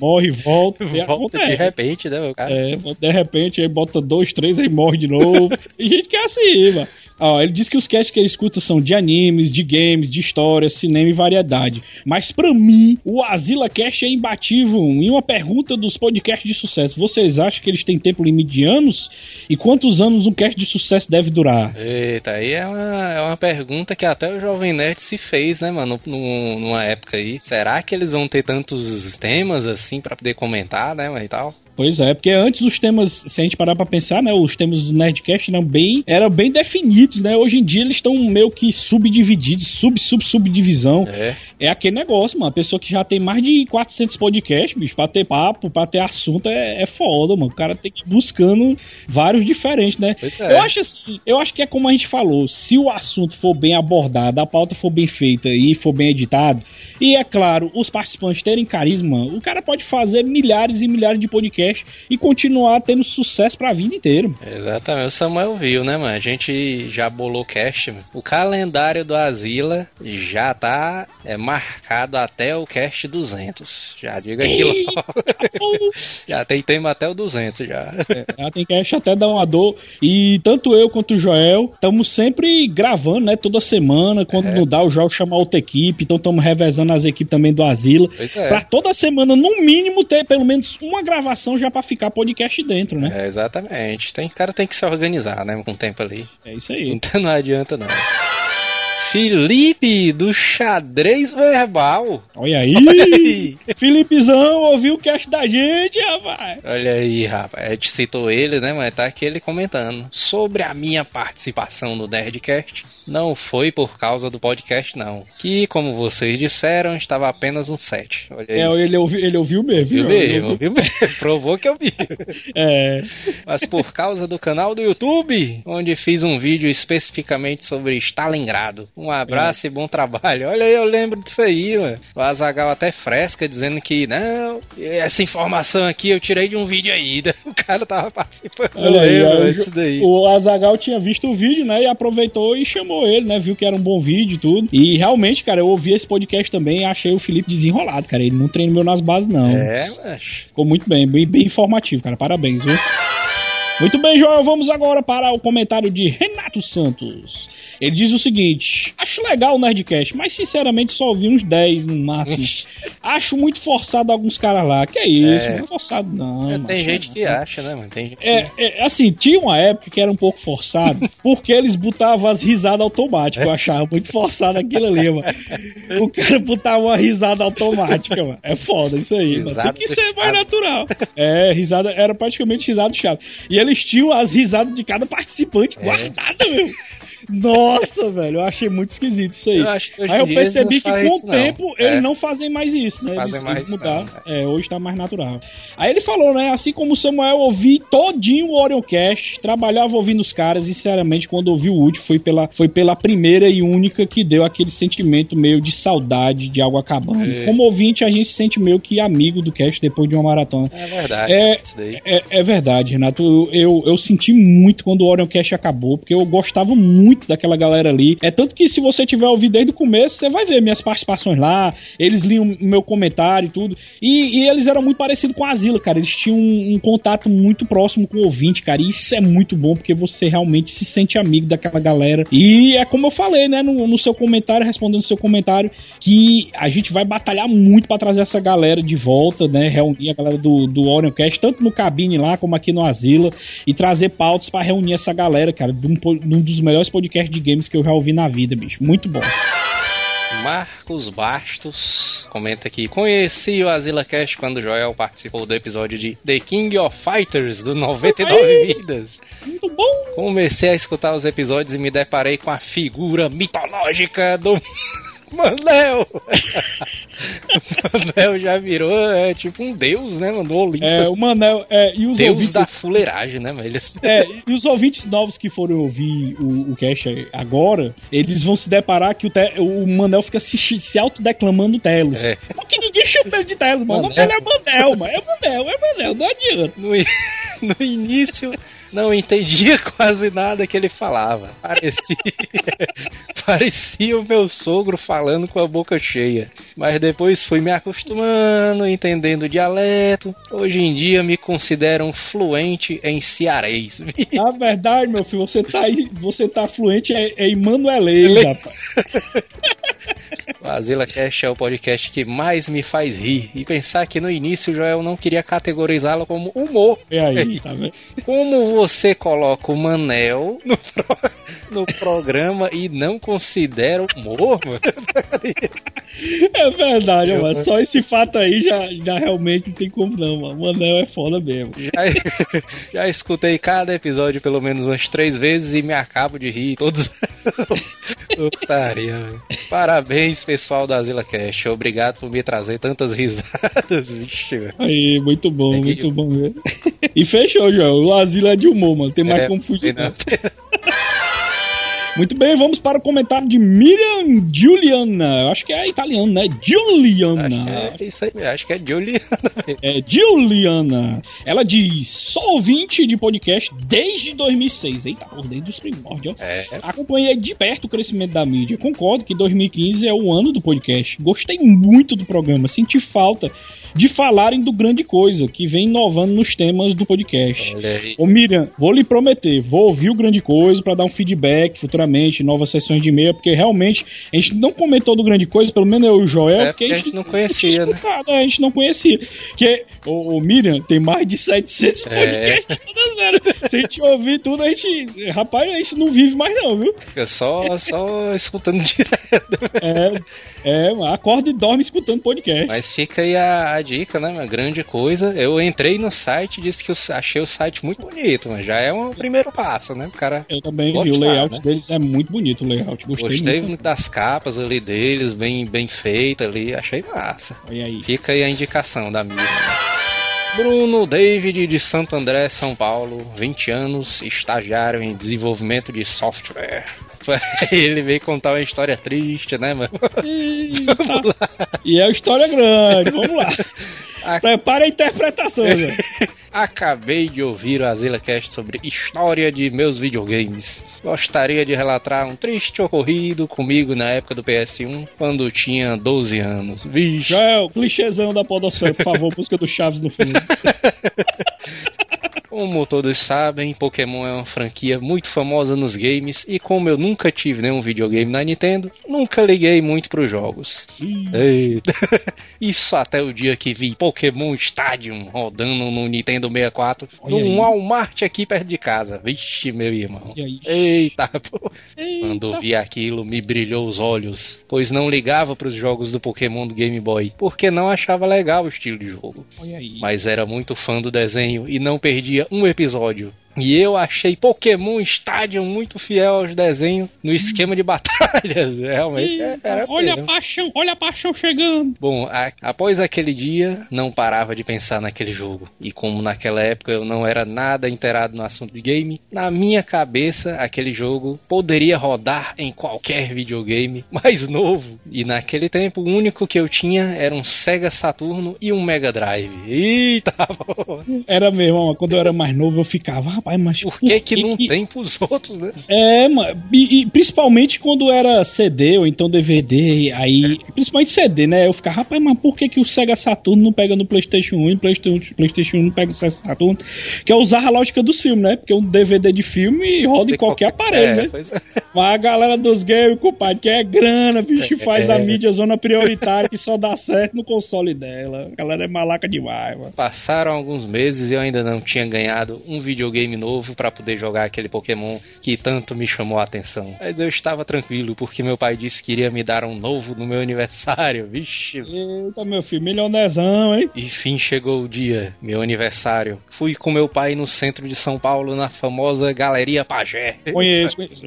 morre e volta. E Volta de acontece. repente, né, meu cara? É, de repente aí bota dois, três, aí morre de novo. e gente que é assim, mano. Ó, ele diz que os casts que ele escuta são de animes, de games, de histórias, cinema e variedade. Mas pra mim, o Asila Cast é imbatível. Em uma pergunta dos podcasts de sucesso, vocês acham que eles têm tempo limite de anos? E quantos anos um cast de sucesso deve durar? Eita, aí é uma, é uma pergunta que até o Jovem Nerd se fez, né, mano, num- numa época aí. Será que eles vão ter tantos temas assim pra poder comentar, né, e tal? Pois é, porque antes os temas, se a gente parar pra pensar, né, os temas do Nerdcast eram bem, eram bem definidos, né? Hoje em dia eles estão meio que subdivididos, sub, sub, subdivisão. É. É aquele negócio, mano. A pessoa que já tem mais de 400 podcasts, bicho, pra ter papo, pra ter assunto, é, é foda, mano. O cara tem que ir buscando vários diferentes, né? Pois é. Eu acho assim, eu acho que é como a gente falou, se o assunto for bem abordado, a pauta for bem feita e for bem editado, e é claro, os participantes terem carisma, o cara pode fazer milhares e milhares de podcasts e continuar tendo sucesso pra vida inteira. Exatamente, o Samuel viu, né, mano? A gente já bolou cast, mano. O calendário do Asila já tá é, marcado até o cast 200. Já diga aqui logo. já tem tema até o 200 já. Ela tem cast até dar uma dor. E tanto eu quanto o Joel estamos sempre gravando, né? Toda semana. Quando É. não dá, o Joel chama outra equipe. Então estamos revezando as equipes também do Asila. É. Pra toda semana, no mínimo, ter pelo menos uma gravação já pra ficar podcast dentro, né? É, exatamente. Tem, o cara tem que se organizar, né? Com o tempo ali. É isso aí. Então não adianta, não. Felipe, do xadrez verbal. Olha aí! Filipezão ouviu o cast da gente, rapaz! Olha aí, rapaz. A gente citou ele, né? Mas tá aqui ele comentando. Sobre a minha participação no Nerdcast, não foi por causa do podcast, não. Que, como vocês disseram, estava apenas um 7. Olha aí. É, ele, ouviu, ele ouviu mesmo. Viu viu? mesmo, ouviu mesmo. Provou que eu vi. É. Mas por causa do canal do YouTube, onde fiz um vídeo especificamente sobre Stalingrado. Um abraço e bom trabalho. Olha aí, eu lembro disso aí, mano. O Azagal até fresca, dizendo que, não, essa informação aqui eu tirei de um vídeo aí. O cara tava participando. Olha Eu aí, lembro aí, disso daí. o Azagal tinha visto o vídeo, né? E aproveitou e chamou ele, né? Viu que era um bom vídeo e tudo. E realmente, cara, eu ouvi esse podcast também e achei o Felipe desenrolado, cara. Ele não treinou nas bases, não. É, mas... Ficou muito bem, bem, bem informativo, cara. Parabéns, viu? Muito bem, Joel, vamos agora para o comentário de Renato Santos. Ele diz o seguinte: Acho legal o Nerdcast, mas sinceramente só ouvi uns 10 no máximo. Acho muito forçado alguns caras lá. Que é isso, É. não é forçado não. É, tem gente que acha, né, mano? Tem gente que... É, é, assim, tinha uma época que era um pouco forçado, porque eles botavam as risadas automáticas. Eu achava muito forçado aquilo ali, mano. O cara botava uma risada automática, mano. É foda isso aí, mano. Tem Risada que ser mais natural. É, risada, era praticamente risada do Chaves. E eles tinham as risadas de cada participante É. guardada, meu. Nossa, velho, eu achei muito esquisito isso aí. Eu acho que aí eu percebi não que com o não. tempo É. eles não fazem mais isso, né? Fazem eles, mais eles mudaram. não, É, hoje tá mais natural. Aí ele falou, né? Assim como o Samuel, ouvi todinho o Orioncast, trabalhava ouvindo os caras, e sinceramente, quando ouvi o último, foi pela, foi pela primeira e única que deu aquele sentimento meio de saudade de algo acabando. É. Como ouvinte, a gente se sente meio que amigo do cast depois de uma maratona. É verdade. É, é, é verdade, Renato. Eu, eu, eu senti muito quando o Orioncast acabou, porque eu gostava muito daquela galera ali. É tanto que se você tiver ouvido desde o começo, você vai ver minhas participações lá, eles liam meu comentário e tudo. E, e eles eram muito parecidos com a Zila, cara. Eles tinham um, um contato muito próximo com o ouvinte, cara. E isso é muito bom, porque você realmente se sente amigo daquela galera. E é como eu falei, né, no, no seu comentário, respondendo seu comentário, que a gente vai batalhar muito pra trazer essa galera de volta, né? Reunir a galera do, do Orioncast, tanto no cabine lá como aqui no Asila, e trazer pautas pra reunir essa galera, cara, de um, de um dos melhores de games que eu já ouvi na vida, bicho. Muito bom. Marcos Bastos comenta aqui: Conheci o Azila Cast quando o Joel participou do episódio de The King of Fighters do 99 Vidas. Muito bom. Comecei a escutar os episódios e me deparei com a figura mitológica do Manel. O Manel já virou é, tipo um deus, né, mano? Do Olimpo. É, o Manel, é, e os Deus ouvintes. da fuleiragem, né, velho? É, e os ouvintes novos que forem ouvir o, o cast agora, eles vão se deparar que o, te- o Manel fica se, se autodeclamando Telos. É. Porque ninguém chama ele de Telos, mano. O nome Manel. dele é Manel, mano. É Manel, é Manel, não adianta. No, no início não entendia quase nada que ele falava. Parecia, parecia o meu sogro falando com a boca cheia. Mas depois fui me acostumando, entendendo o dialeto. Hoje em dia me considero um fluente em cearês. Na verdade, meu filho, você tá, você tá fluente é, é Emanuelês, rapaz. O Azila Cast é o podcast que mais me faz rir. E pensar que no início o Joel não queria categorizá-lo como humor. É aí, tá vendo? Como você coloca o Manel no, pro- no programa e não considera humor, mano? É verdade, mano. Só esse fato aí já, já realmente não tem como não, mano. O Manel é foda mesmo. Já, já escutei cada episódio pelo menos umas três vezes e me acabo de rir todos. Putaria. Parabéns, pessoal da Zila Cash. Obrigado por me trazer tantas risadas, velho. Aí, muito bom, É que- muito bom mesmo. E fechou, João. O Asilo é de humor, mano. Tem mais É, como fugir. não. Muito bem, vamos para o comentário de Miriam Giuliana. Eu acho que é italiano, né? Giuliana. Acho que é isso aí, acho que é Juliana. velho. É, Giuliana. Ela diz: sou ouvinte de podcast desde 2006. Eita, por desde os primórdios. É, Acompanhei de perto o crescimento da mídia. Concordo que 2015 é o ano do podcast. Gostei muito do programa. Senti falta de falarem do grande coisa que vem inovando nos temas do podcast. Ô Miriam, vou lhe prometer, vou ouvir o grande coisa pra dar um feedback futuramente, novas sessões de e-mail, porque realmente a gente não comentou do grande coisa, pelo menos eu e o Joel, É, porque a gente não conhecia, tinha né? escutado, é, a gente não conhecia. Que, ô, ô, Miriam, tem mais de 700 É. podcasts toda zero. Se a gente ouvir tudo, a gente. Rapaz, a gente não vive mais, não, viu? Fica só, só escutando direto. É, é, acorda e dorme escutando podcast. Mas fica aí a, a dica, né? Uma grande coisa. Eu entrei no site e disse que eu achei o site muito bonito, mas já é um primeiro passo, né? O cara. Eu também vi, Gostar, o layout né? deles é muito bonito, o layout. Gostei, Gostei muito. muito das capas ali deles, bem, bem feita ali, achei massa. Olha aí. Fica aí a indicação da mídia. Bruno David de Santo André, São Paulo, 20 anos, estagiário em desenvolvimento de software. Ele veio contar uma história triste, né, mano? E é uma história grande, vamos lá. A- Prepara a interpretação, velho. Acabei de ouvir o AzilaCast sobre história de meus videogames. Gostaria de relatar um triste ocorrido comigo na época do PS1, quando tinha 12 anos. Vixe. Joel, clichêzão da podosfera, por favor, busca do Chaves no fundo. Como todos sabem, Pokémon é uma franquia muito famosa nos games e como eu nunca tive nenhum videogame na Nintendo, nunca liguei muito pros jogos. Eita. Isso até o dia que vi Pokémon Stadium rodando no Nintendo 64 Olha aí. num Walmart aqui perto de casa. Vixe, meu irmão. Aí? Eita, pô. Eita. Quando vi aquilo, me brilhou os olhos, pois não ligava pros jogos do Pokémon do Game Boy, porque não achava legal o estilo de jogo aí. mas era muito fã do desenho e não perdia um episódio. E eu achei Pokémon Stadium muito fiel aos desenhos no esquema de batalhas. Realmente é- era olha a mesmo. paixão, olha a paixão chegando. Bom, a- após aquele dia, não parava de pensar naquele jogo. E como naquela época eu não era nada inteirado no assunto de game, na minha cabeça aquele jogo poderia rodar em qualquer videogame mais novo. E naquele tempo o único que eu tinha era um Sega Saturno e um Mega Drive. Eita, pô. Era mesmo, quando eu era mais novo eu ficava, rapaz, mas por que que não tem pros outros, né? É, mano, e, e principalmente quando era CD ou então DVD, aí, principalmente CD, né? Eu ficava, rapaz, mas por que, que o Sega Saturno não pega no PlayStation 1 e o PlayStation, PlayStation 1 não pega no Sega Saturno? Que é usar a lógica dos filmes, né? Porque um DVD de filme roda em qualquer aparelho, É, né? pois é. Mas a galera dos games, compadre, que é grana, bicho, que faz a É. mídia zona prioritária que só dá certo no console dela. A galera é malaca demais, mano. Passaram alguns meses e eu ainda não tinha ganhado um videogame novo pra poder jogar aquele Pokémon que tanto me chamou a atenção. Mas eu estava tranquilo porque meu pai disse que iria me dar um novo no meu aniversário. Vixe. Eita, meu filho, milionezão, hein? E fim chegou o dia, meu aniversário. Fui com meu pai no centro de São Paulo, na famosa Galeria Pajé. Conheço, conheço.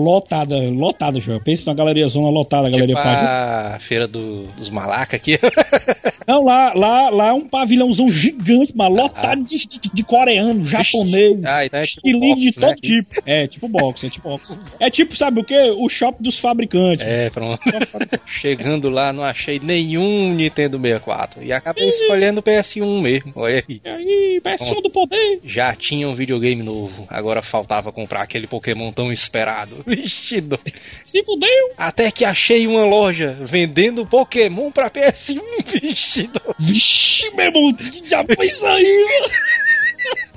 Lotada, lotada, Joel. Pensa na galeria zona lotada, a galeria Tipo a feira do- dos malacas aqui. Não, lá, lá, lá é um pavilhãozão gigante, mas lotado de, de, de coreano, japonês, Ah, então é tipo estilingue de né? todo tipo. É, tipo box, é tipo box. É tipo, sabe o que? O shopping dos fabricantes. É, pronto. Chegando lá, não achei nenhum Nintendo 64. E acabei escolhendo o PS1 mesmo. Olha aí. E aí, pessoa do poder. Já tinha um videogame novo. Agora faltava comprar aquele Pokémon tão esperado. Vixe, doido. Se fudeu. Até que achei uma loja vendendo Pokémon pra PS1. Vixe, doido. Vixe, meu irmão, que diabo foi isso aí,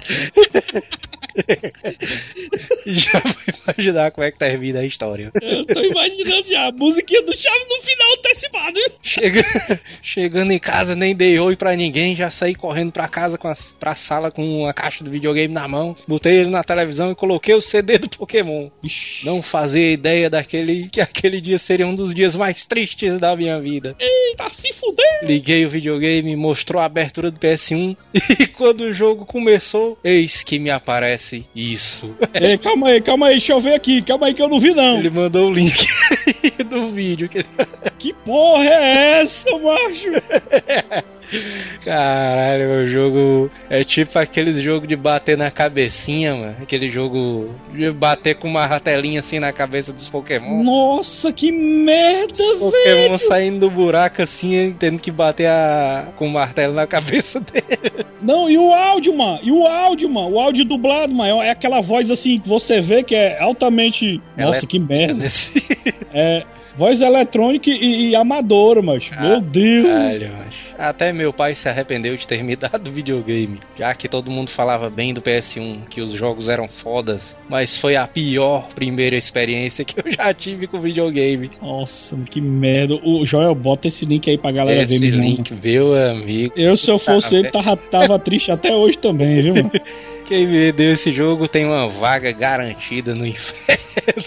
Já vou imaginar como é que termina a história. Eu tô imaginando já a musiquinha do Chaves no final antecipado. viu? Chega- Chegando em casa, nem dei oi pra ninguém, já saí correndo pra casa, com as, pra sala com a caixa do videogame na mão, botei ele na televisão e coloquei o CD do Pokémon. Não fazia ideia daquele que aquele dia seria um dos dias mais tristes da minha vida. Eita, se fudeu. Liguei o videogame, mostrou a abertura do PS1 e quando o jogo começou, eis que me aparece isso. Calma aí, calma aí, deixa eu ver aqui. Calma aí que eu não vi não. Ele mandou o link do vídeo. Que... Porra é essa, macho? Caralho, o jogo é tipo aqueles jogo de bater na cabecinha, mano. Aquele jogo de bater com uma ratelinha assim na cabeça dos Pokémon. Nossa, que merda, Pokémon velho. saindo do buraco assim, tendo que bater a... com o martelo na cabeça dele. Não, e o áudio, mano? E o áudio, mano? O áudio dublado, mano, é aquela voz assim que você vê que é altamente. Nossa, Ele- que merda. É. Voz eletrônica e, e amadora, mas. Meu Deus. Caralho, macho. Até meu pai se arrependeu de ter me dado videogame. Já que todo mundo falava bem do PS1, que os jogos eram fodas. Mas foi a pior primeira experiência que eu já tive com videogame. Nossa, que merda. O Joel, bota esse link aí pra galera Esse ver, irmão. link, meu amigo. Eu, se eu fosse Ah, ele, tava, tava triste até hoje também, viu, mano? Quem me deu esse jogo tem uma vaga garantida no inferno.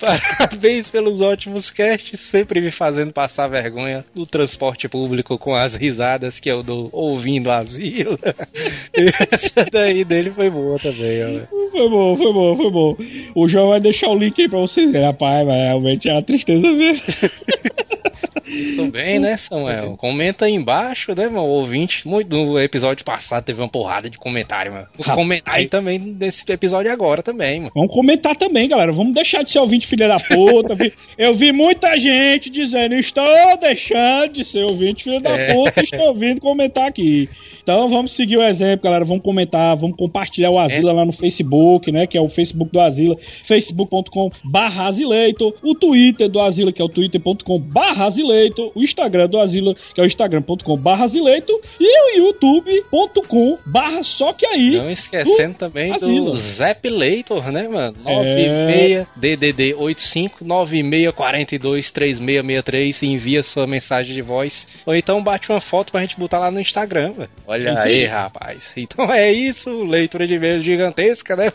Parabéns pelos ótimos casts, sempre me fazendo passar vergonha no transporte público com as risadas que eu dou ouvindo asilo. Essa daí dele foi boa também, ó. Foi bom, foi bom, foi bom. O João vai deixar o link aí pra vocês verem. Rapaz, mas realmente é uma tristeza mesmo. Tudo bem, né, Samuel? Comenta aí embaixo, né, meu ouvinte? Muito, no episódio passado teve uma porrada de comentário, mano. Comentar aí também desse episódio agora também, mano. Vamos comentar também, galera. Vamos deixar de ser ouvinte filha da puta. Eu vi muita gente dizendo, estou deixando de ser ouvinte filha da É. puta, estou vindo comentar aqui. Então vamos seguir o exemplo, galera. Vamos comentar, vamos compartilhar o Asila lá no Facebook, né? Que é o Facebook do Asila, facebook.com barra o Twitter do Asila, que é o twitter.com barra Asileito, o Instagram do Asila, que é o instagram.com barra Asileito, e o youtube.com barra só que aí. Não esquecendo também Asilo. do Zap Leitor, né, mano? É. 96 DDD 85 9642 3663 e envia sua mensagem de voz. Ou então bate uma foto pra gente botar lá no Instagram, velho. Olha É aí, rapaz. Então é isso, leitura de e-mail gigantesca, né?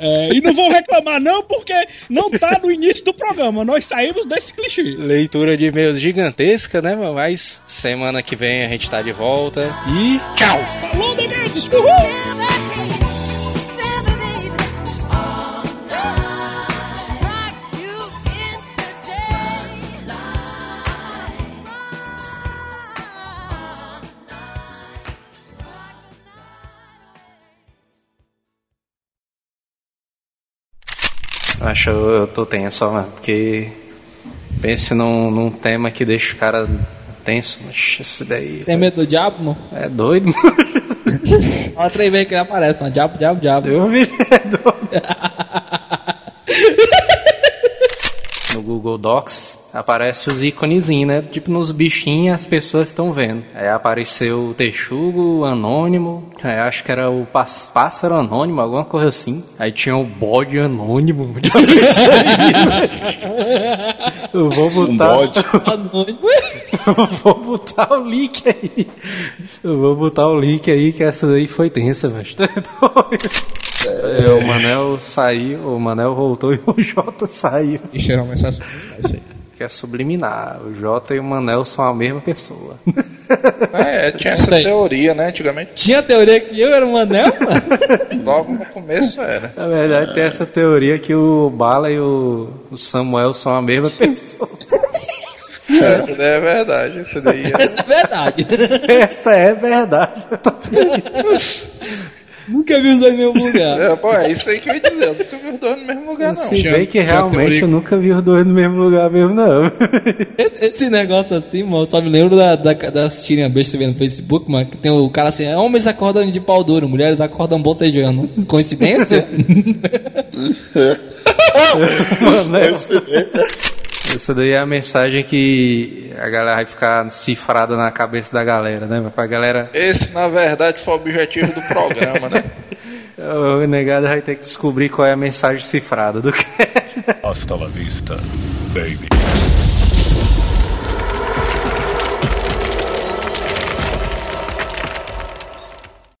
É, e não vão reclamar, não, porque não tá no início do programa. Nós saímos desse clichê. Leitura de e-mails gigantesca, gigantesca, né? Mas semana que vem a gente tá de volta. E tchau! Falou, Demetrius! Uhul! Acho eu tô tenso, mano, porque pense num, num tema que deixa o cara tenso, mas esse daí. Tem medo do diabo, mano? É doido, mano. Olha três vezes que ele aparece, mano. Diabo, diabo, diabo. Eu vi, é doido. No Google Docs aparece os íconezinhos, né? Tipo nos bichinhos as pessoas estão vendo. Aí apareceu o texugo anônimo, aí acho que era o pás- pássaro anônimo, alguma coisa assim. Aí tinha o bode anônimo. Eu vou botar. Anônimo. Eu vou botar o link aí. Eu vou botar o link aí que essa daí foi tensa, mas tá. É, o Manel saiu, o Manel voltou e o Jota saiu. Uma mensagem isso aí. Que é subliminar. O Jota e o Manel são a mesma pessoa. É, tinha essa teoria, né, antigamente. Tinha a teoria que eu era um anel, mano? Logo no começo era. Na verdade, tem essa teoria que o Bala e o, o Samuel são a mesma pessoa. Essa daí é verdade. Essa daí é... Essa é verdade. Essa é verdade. Nunca vi os dois no mesmo lugar. é. Pô, é isso aí que eu ia dizer. Eu nunca vi os dois no mesmo lugar, não. Se Tinha- bem que realmente eu nunca vi os dois no mesmo lugar mesmo, não. Esse, esse negócio assim, mano, eu só me lembro da, da, das tirinhas besta vendo no Facebook, mano, que tem o cara assim, homens acordam de pau duro, mulheres acordam bocejando. Coincidência? Manel. Essa daí é a mensagem que a galera vai ficar cifrada na cabeça da galera, né? Pra galera. Esse, na verdade, foi o objetivo do programa, né? O negado vai ter que descobrir qual é a mensagem cifrada do que. Hasta la vista, baby.